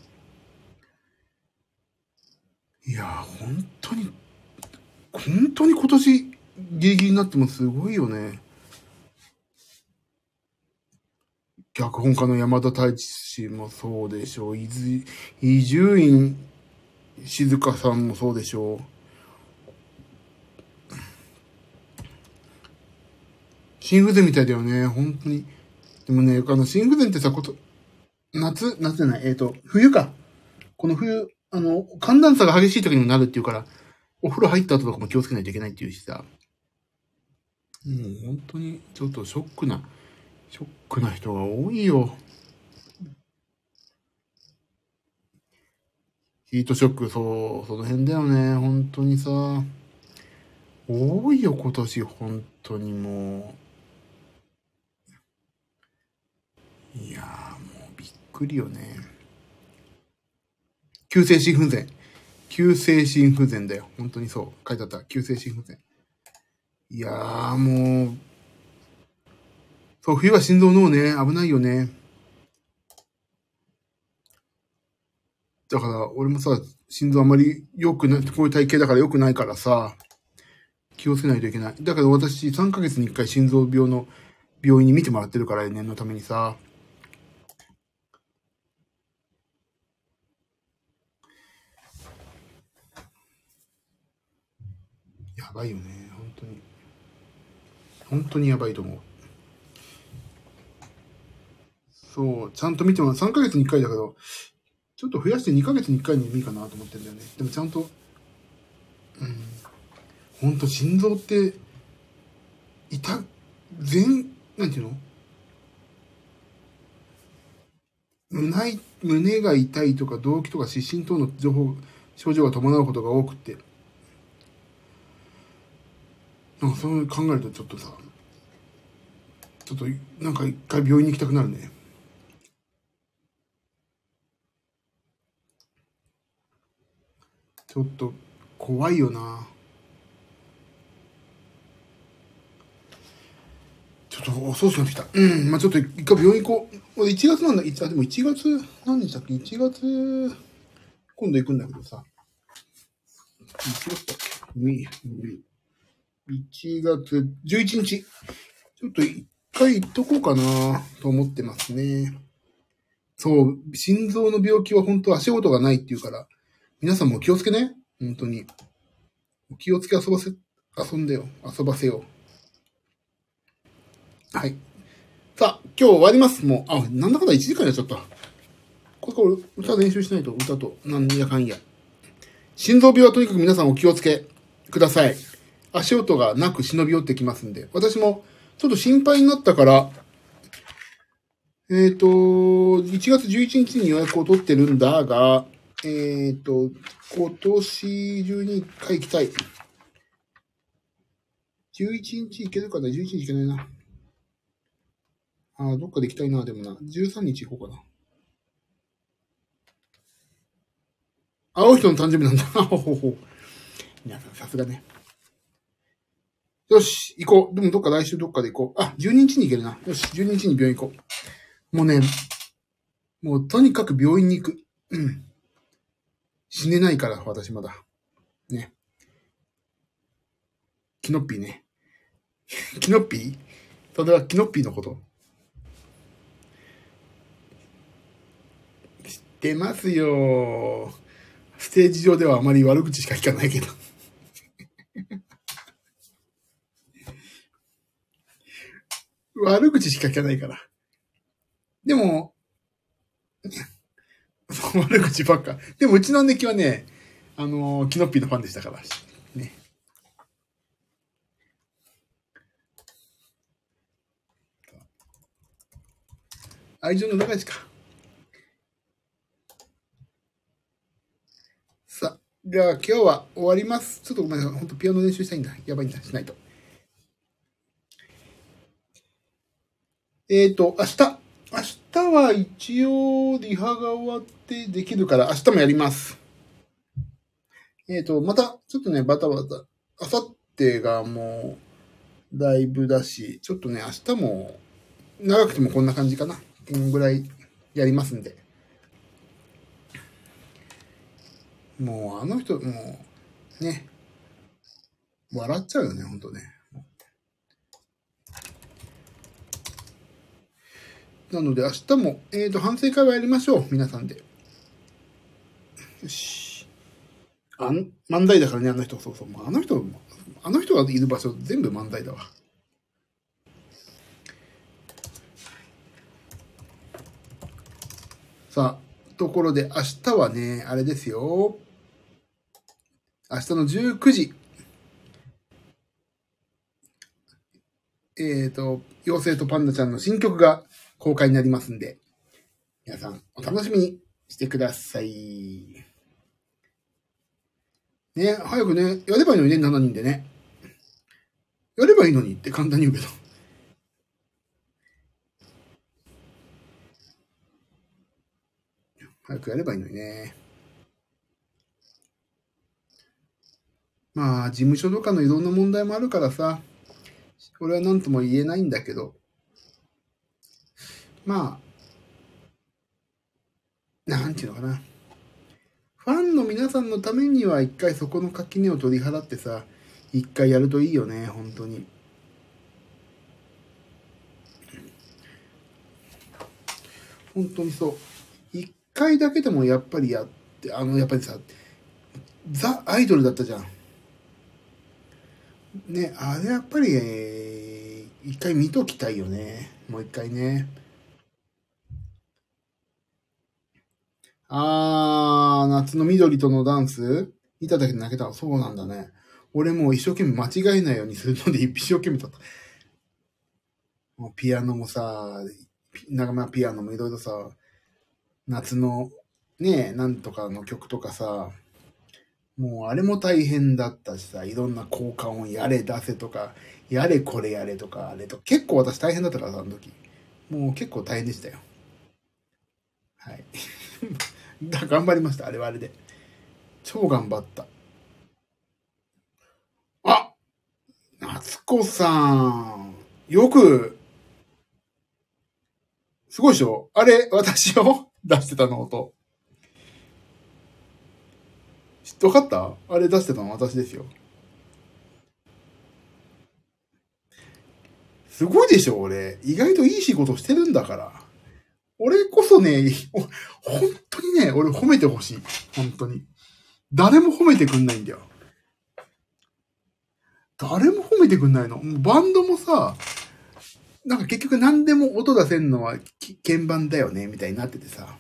いや、本当に、本当に今年ギリギリになってもすごいよね。脚本家の山田太一氏もそうでしょう。伊豆、伊集院静香さんもそうでしょう。心不全みたいだよね、本当に。でもね、あの、心不全ってさ、こと、夏、夏じゃない、えっ、ー、と、冬か。この冬、あの、寒暖差が激しい時にもなるっていうから、お風呂入った後とかも気をつけないといけないっていうしさ。もう本当にちょっとショックなショックな人が多いよ。ヒートショック、そう、その辺だよね。本当にさ。多いよ、今年、本当にもう。いやー、もうびっくりよね。急性心不全。急性心不全だよ。本当にそう。書いてあった。急性心不全。いやー、もう、そう、冬は心臓脳ね、危ないよね。だから、俺もさ、心臓あまり良くない、こういう体型だから良くないからさ、気をつけないといけない。だけど私、3ヶ月に1回心臓病の病院に見てもらってるから、念のためにさ。やばいよね、本当に。本当にやばいと思う。そう、ちゃんと見ても3ヶ月に1回だけど、ちょっと増やして2ヶ月に1回にもいいかなと思ってんだよね。でもちゃんと、うん、ほんと心臓って、痛、全、なんていうの？胸胸が痛いとか動悸とか失神等の情報、症状が伴うことが多くて、なんかそう考えるとちょっとさ、ちょっとなんか一回病院に行きたくなるね。ちょっと怖いよな。ちょっと遅くなってきた。うん。まあちょっと一回病院行こう。1月なんだ。あ、でも1月、何日だっけ ?1 月、今度行くんだけどさ。1月だっけ ?1 月11日。ちょっと一回行っとこうかなと思ってますね。そう、心臓の病気は本当足音がないっていうから、皆さんも気をつけね。本当に。気をつけ遊ばせ、遊んでよ。遊ばせよう。はい。さあ、今日終わります。もう、あ、なんだかんだ1時間やっちゃった。これこ歌練習しないと、歌と、なんやかんや。心臓病はとにかく皆さんお気をつけください。足音がなく忍び寄ってきますんで。私も、ちょっと心配になったから、えっ、ー、と、1月11日に予約を取ってるんだが、えっ、ー、と、今年中に一回行きたい。11日行けるかな ?11 日行けないな。ああ、どっかで行きたいな、でもな。13日行こうかな。青い人の誕生日なんだ。*laughs* ほほほ。皆さん、さすがね。よし、行こう。でもどっか来週どっかで行こう。あ、12日に行けるな。よし、12日に病院行こう。もうね、もうとにかく病院に行く。うん。死ねないから、私まだ。ね。キノッピーね。*laughs* キノッピー？それはキノッピーのこと。知ってますよ。ステージ上ではあまり悪口しか聞かないけど。*laughs* 悪口しか聞かないから。でも、*laughs* 悪口ばっか。でもうちの姉貴はね、あのーキノッピーのファンでしたから。ね。愛情の長いしか。さあ、じゃあ今日は終わります。ちょっとごめんなさい。本当ピアノ練習したいんだ。やばいんだ。しないと。えっ、ー、と、明日。明日日は一応リハが終わってできるから、明日もやります。えっ、ー、と、また、ちょっとね、バタバタ。明後日がもう、だいぶだし、ちょっとね、明日も、長くてもこんな感じかな。このぐらいやりますんで。もう、あの人、もう、ね、笑っちゃうよね、ほんとね。なので、明日も、えっ、ー、と、反省会はやりましょう。皆さんで。よし。あん、漫才だからね、あの人。そうそう。もうあの人、あの人がいる場所、全部漫才だわ。さあ、ところで、明日はね、あれですよ。明日の19時。えっ、ー、と、妖精とパンダちゃんの新曲が公開になりますんで、皆さんお楽しみにしてください。ね、早くね、やればいいのにね、7人でね。やればいいのにって簡単に言うけど。早くやればいいのにね。まあ、事務所とかのいろんな問題もあるからさ、俺は何とも言えないんだけど、まあ、なんていうのかな。ファンの皆さんのためには一回そこの垣根を取り払ってさ、一回やるといいよね、本当に。本当にそう。一回だけでもやっぱりやって、あの、やっぱりさ、ザ・アイドルだったじゃん。ね、あれやっぱり、一回見ときたいよね。もう一回ね。あー、夏の緑とのダンス？見ただけで泣けた。そうなんだね。俺もう一生懸命間違えないようにするので *laughs* 一生懸命だった。もうピアノもさ、仲間ピアノもいろいろさ、夏のね、なんとかの曲とかさ、もうあれも大変だったしさ、いろんな効果音やれ出せとか、やれこれやれとか、あれと、結構私大変だったからさ、あの時。もう結構大変でしたよ。はい。*laughs* だ *laughs* 頑張りました、あれはあれで。超頑張った。あ夏子さん、よく、すごいでしょ？あれ、私を *laughs* 出してたの音。知ってわかった？あれ出してたの私ですよ。すごいでしょ？俺。意外といい仕事してるんだから。俺こそね、*laughs* 本にね、俺褒めてほしい。本当に。誰も褒めてくんないんだよ。誰も褒めてくんないの。バンドもさ、なんか結局何でも音出せんのは鍵盤だよね、みたいになっててさ。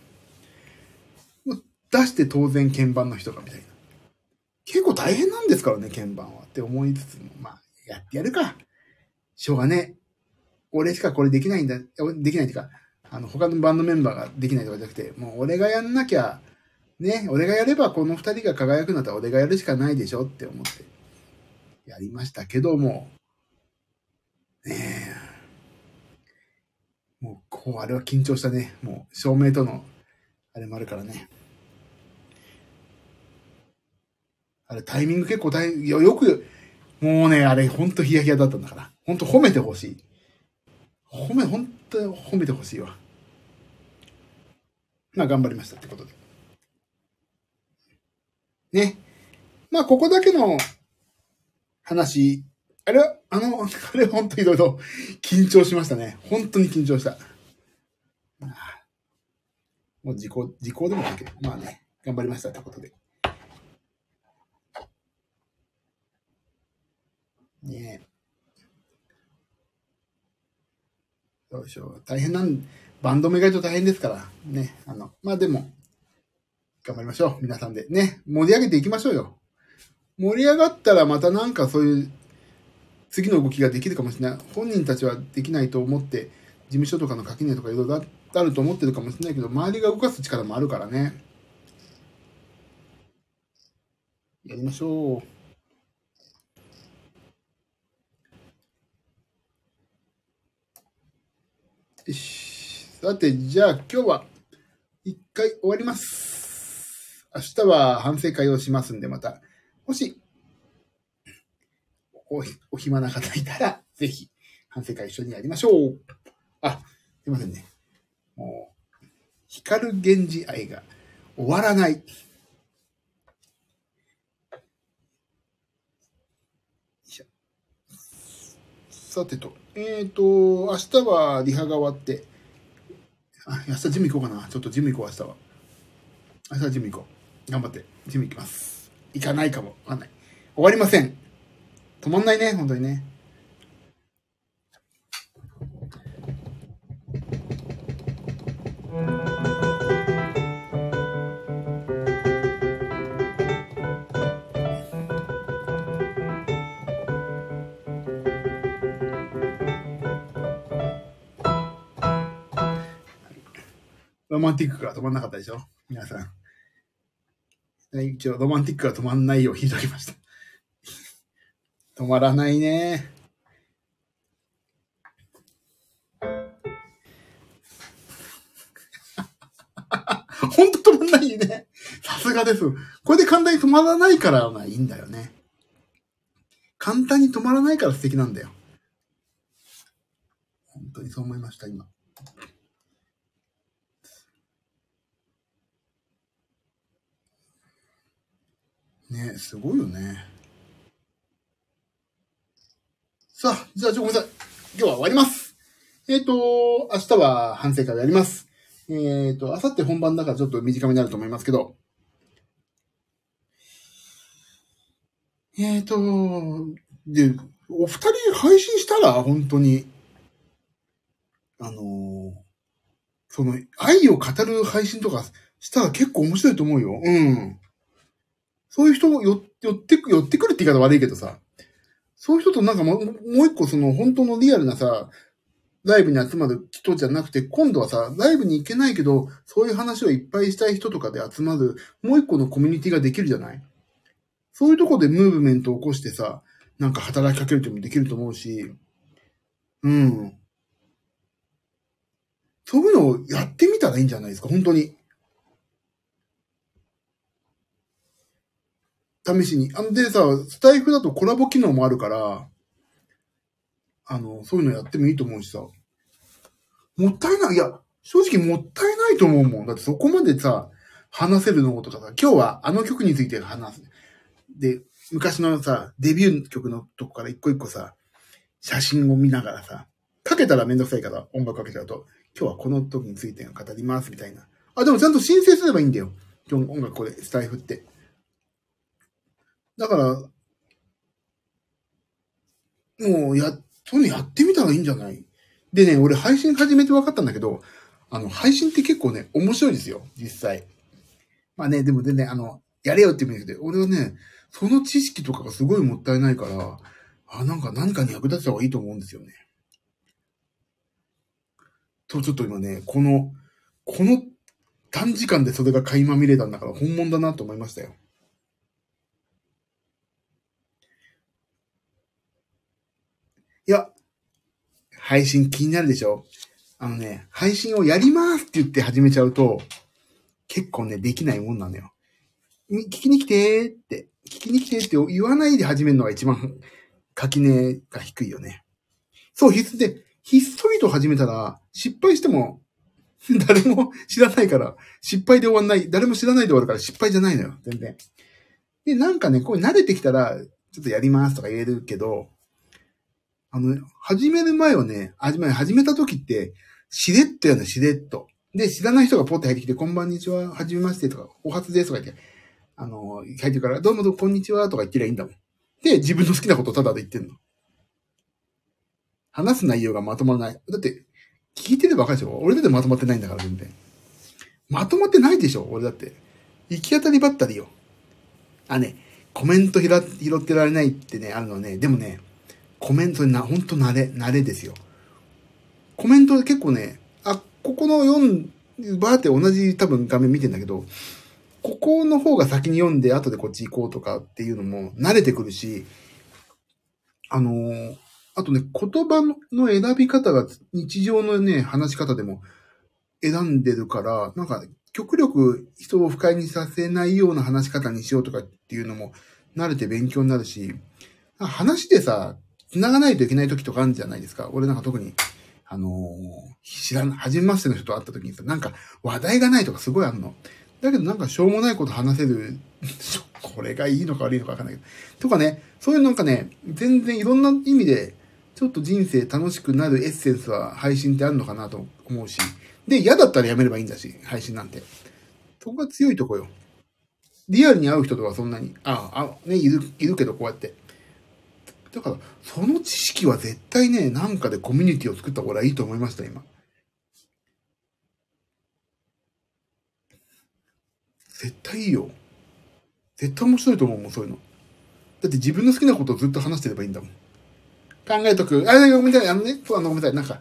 出して当然鍵盤の人がみたいな。結構大変なんですからね、鍵盤は。って思いつつも、まあ、やってやるか。しょうがねえ。俺しかこれできないんだ。できないっていうか、あの、他のバンドメンバーができないとかじゃなくて、もう俺がやんなきゃ、ね、俺がやればこの二人が輝くんだったら俺がやるしかないでしょって思って、やりましたけども、ねえ、もう、こう、あれは緊張したね。もう、照明との、あれもあるからね。あれタイミング結構大変、よく、もうね、あれほんとヒヤヒヤだったんだから。ほんと褒めてほしい。褒め、ほんと褒めてほしいわ。まあ頑張りましたってことで。ね。まあここだけの話、あれは、あの、あれほんといろいろ緊張しましたね。本当に緊張した。まあもう時効、時効でもないけど、まあね、頑張りましたってことで。ねえ。どうしょう。大変なん、バンドも意外と大変ですから。ね。あの、まあでも、頑張りましょう。皆さんで。ね。盛り上げていきましょうよ。盛り上がったらまたなんかそういう次の動きができるかもしれない。本人たちはできないと思って、事務所とかの垣根とかいろいろあると思ってるかもしれないけど、周りが動かす力もあるからね。やりましょう。よし。さて、じゃあ今日は一回終わります。明日は反省会をしますんで、また。もし、お、お暇な方いたら、ぜひ、反省会一緒にやりましょう。あ、すいませんね。もう、光源氏愛が終わらない。さてと、えっ、ー、と、明日はリハが終わって、あ、明日ジム行こうかな。ちょっとジム行こう、明日は。明日はジム行こう。頑張って、ジム行きます。行かないかも。わかんない。終わりません。止まんないね、本当にね。ロマンティックが止まんなかったでしょ？皆さん。一応、ロマンティックが止まんないよう引いておきました。*laughs* 止まらないね。ほんと止まんないね。さすがです。これで簡単に止まらないからいいんだよね。簡単に止まらないから素敵なんだよ。本当にそう思いました、今。ねすごいよね。さあ、じゃあ、ちょっと、ごめんなさい。今日は終わります。えっ、ー、と、明日は反省会をやります。えっ、ー、と、明後日本番だからちょっと短めになると思いますけど。えっ、ー、と、で、お二人配信したら、本当に、あのその、愛を語る配信とかしたら結構面白いと思うよ。うん。そういう人を寄ってく、寄ってくるって言い方悪いけどさ、そういう人となんかも、もう一個その本当のリアルなさ、ライブに集まる人じゃなくて、今度はさ、ライブに行けないけど、そういう話をいっぱいしたい人とかで集まる、もう一個のコミュニティができるじゃない？そういうとこでムーブメントを起こしてさ、なんか働きかけるってもできると思うし、うん。そういうのをやってみたらいいんじゃないですか、本当に。試しに。あんでさ、スタイフだとコラボ機能もあるから、あの、そういうのやってもいいと思うしさ。もったいない。いや、正直もったいないと思うもん。だってそこまでさ、話せるのとかさ、今日はあの曲について話す。で、昔のさ、デビュー曲のとこから一個一個さ、写真を見ながらさ、かけたらめんどくさいから音楽かけちゃうと、今日はこの時について語りますみたいな。あ、でもちゃんと申請すればいいんだよ。今日音楽これ、スタイフって。だから、もうや、そういうのやってみたらいいんじゃない？でね、俺配信始めて分かったんだけど、あの、配信って結構ね、面白いですよ、実際。まあね、でも全然、あの、やれよって言うんだけど、俺はね、その知識とかがすごいもったいないから、あ、なんか何かに役立てた方がいいと思うんですよね。と、ちょっと今ね、この、この短時間でそれが垣間見れたんだから本物だなと思いましたよ。いや、配信気になるでしょ？あのね、配信をやりますって言って始めちゃうと、結構ね、できないもんなのよ。聞きに来てーって、聞きに来てって言わないで始めるのが一番 *laughs* 垣根が低いよね。そう、ひっで、ひっそりと始めたら、失敗しても、*laughs* 誰も *laughs* 知らないから、失敗で終わんない。誰も知らないで終わるから失敗じゃないのよ、全然。で、なんかね、こう慣れてきたら、ちょっとやりますとか言えるけど、あの、始める前はね、始め、始めた時って、しれっとやるの、しれっと。で、知らない人がポッて入ってきて、こんばんにちは、はじめましてとか、お初ですとか言って、あの、入ってから、どうもどうもこんにちはとか言ってりゃいいんだもん。で、自分の好きなことをただで言ってんの。話す内容がまとまらない。だって、聞いてればわかるでしょ？俺だってまとまってないんだから、全然。まとまってないでしょ？俺だって。行き当たりばったりよ。あ、ね、コメント拾ってられないってね、あるのね。でもね、コメントにな、ほんと慣れ、慣れですよ。コメントで結構ね、あ、ここの読ん、バーって同じ多分画面見てんだけど、ここの方が先に読んで後でこっち行こうとかっていうのも慣れてくるし、あのーあとね、言葉の選び方が日常のね、話し方でも選んでるから、なんか極力人を不快にさせないような話し方にしようとかっていうのも慣れて勉強になるし、話でさ、繋がないといけない時とかあるんじゃないですか。俺なんか特に、あのー知らん、初めましての人と会った時にさ、なんか話題がないとかすごいあるの。だけどなんかしょうもないこと話せる、*laughs* これがいいのか悪いのかわかんないけど。とかね、そういうなんかね、全然いろんな意味で、ちょっと人生楽しくなるエッセンスは配信ってあるのかなと思うし。で、嫌だったらやめればいいんだし、配信なんて。そこが強いとこよ。リアルに会う人とはそんなに、ああ、ね、いる、いるけどこうやって。だから、その知識は絶対ね、なんかでコミュニティを作った方がいいと思いました、今。絶対いいよ。絶対面白いと思うもん、そういうの。だって自分の好きなことをずっと話してればいいんだもん。考えとく。あ、ごめんなさい。あのね、そう、あの、ごめんなさい。なんか、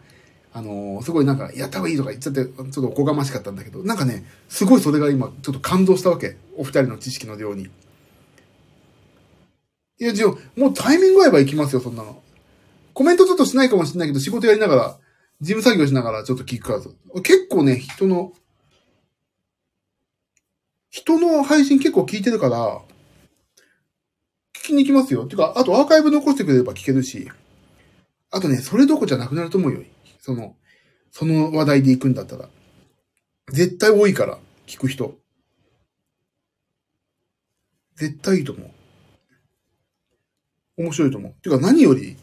あのーすごいなんか、やった方がいいとか言っちゃって、ちょっとおこがましかったんだけど、なんかね、すごいそれが今、ちょっと感動したわけ。お二人の知識の量に。いや、じゃもうタイミング合えば行きますよ、そんなの。コメントちょっとしないかもしれないけど、仕事やりながら、事務作業しながらちょっと聞くから。結構ね、人の、人の配信結構聞いてるから、聞きに行きますよ。てか、あとアーカイブ残してくれれば聞けるし。あとね、それどこじゃなくなると思うよ。その、その話題で行くんだったら。絶対多いから、聞く人。絶対いいと思う。面白いと思う。てか何より、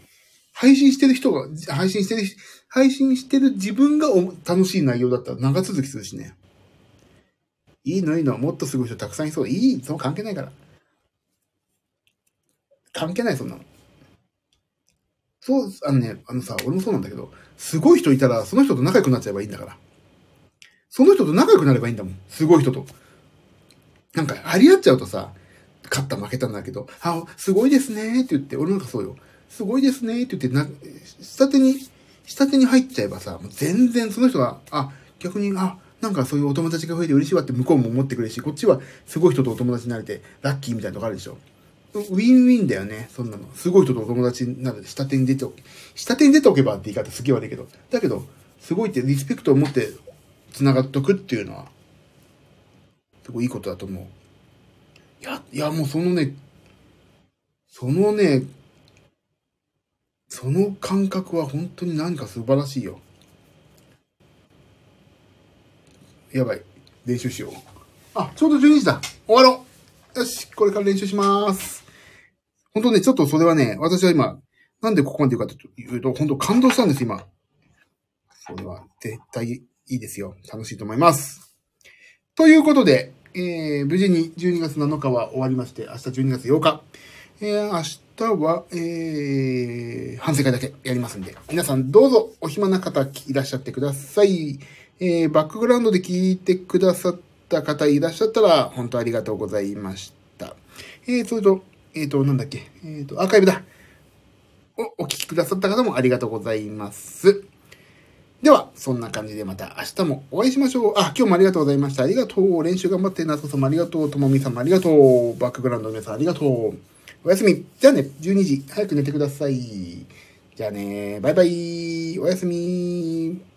配信してる人が、配信してる、配信してる自分がお楽しい内容だったら長続きするしね。いいのいいの。もっとすごい人たくさんいそう。いい、そう関係ないから。関係ない、そんなの。そう、あのね、あのさ、俺もそうなんだけど、すごい人いたら、その人と仲良くなっちゃえばいいんだから。その人と仲良くなればいいんだもん。すごい人と。なんか、張り合っちゃうとさ、勝った負けたんだけど、あ、すごいですねって言って、俺なんかそうよ。すごいですねって言って、な、下手に、下手に入っちゃえばさ、もう全然その人が、あ、逆に、あ、なんかそういうお友達が増えて嬉しいわって向こうも思ってくれるし、こっちはすごい人とお友達になれて、ラッキーみたいなとこあるでしょ。ウィンウィンだよね、そんなの。すごい人とお友達になる下手に出ておけ、下手に出ておけばって言い方すげえ悪いけど、だけど、すごいってリスペクトを持って繋がっとくっていうのは、すごいいいことだと思う。いや、いやもうそのね、そのね、その感覚は本当に何か素晴らしいよ。やばい。練習しよう。あ、ちょうど12時だ。終わろう。よし、これから練習しまーす。本当ね、ちょっとそれはね、私は今、なんでここまで言うかというと、本当感動したんです、今。それは絶対いいですよ。楽しいと思います。ということで、えー、無事に12月7日は終わりまして、明日12月8日。えー、明日は、えー、反省会だけやりますんで、皆さんどうぞお暇な方いらっしゃってください。えー、バックグラウンドで聞いてくださった方いらっしゃったら、本当ありがとうございました。えー、それと、えっ、ー、と、なんだっけ、えっ、ー、と、アーカイブだ。お、お聞きくださった方もありがとうございます。では、そんな感じでまた明日もお会いしましょう。あ、今日もありがとうございました。ありがとう。練習頑張って、なそさんもありがとう。ともみさんもありがとう。バックグラウンドの皆さんありがとう。おやすみ。じゃあね、12時、早く寝てください。じゃあね、バイバイ。おやすみ。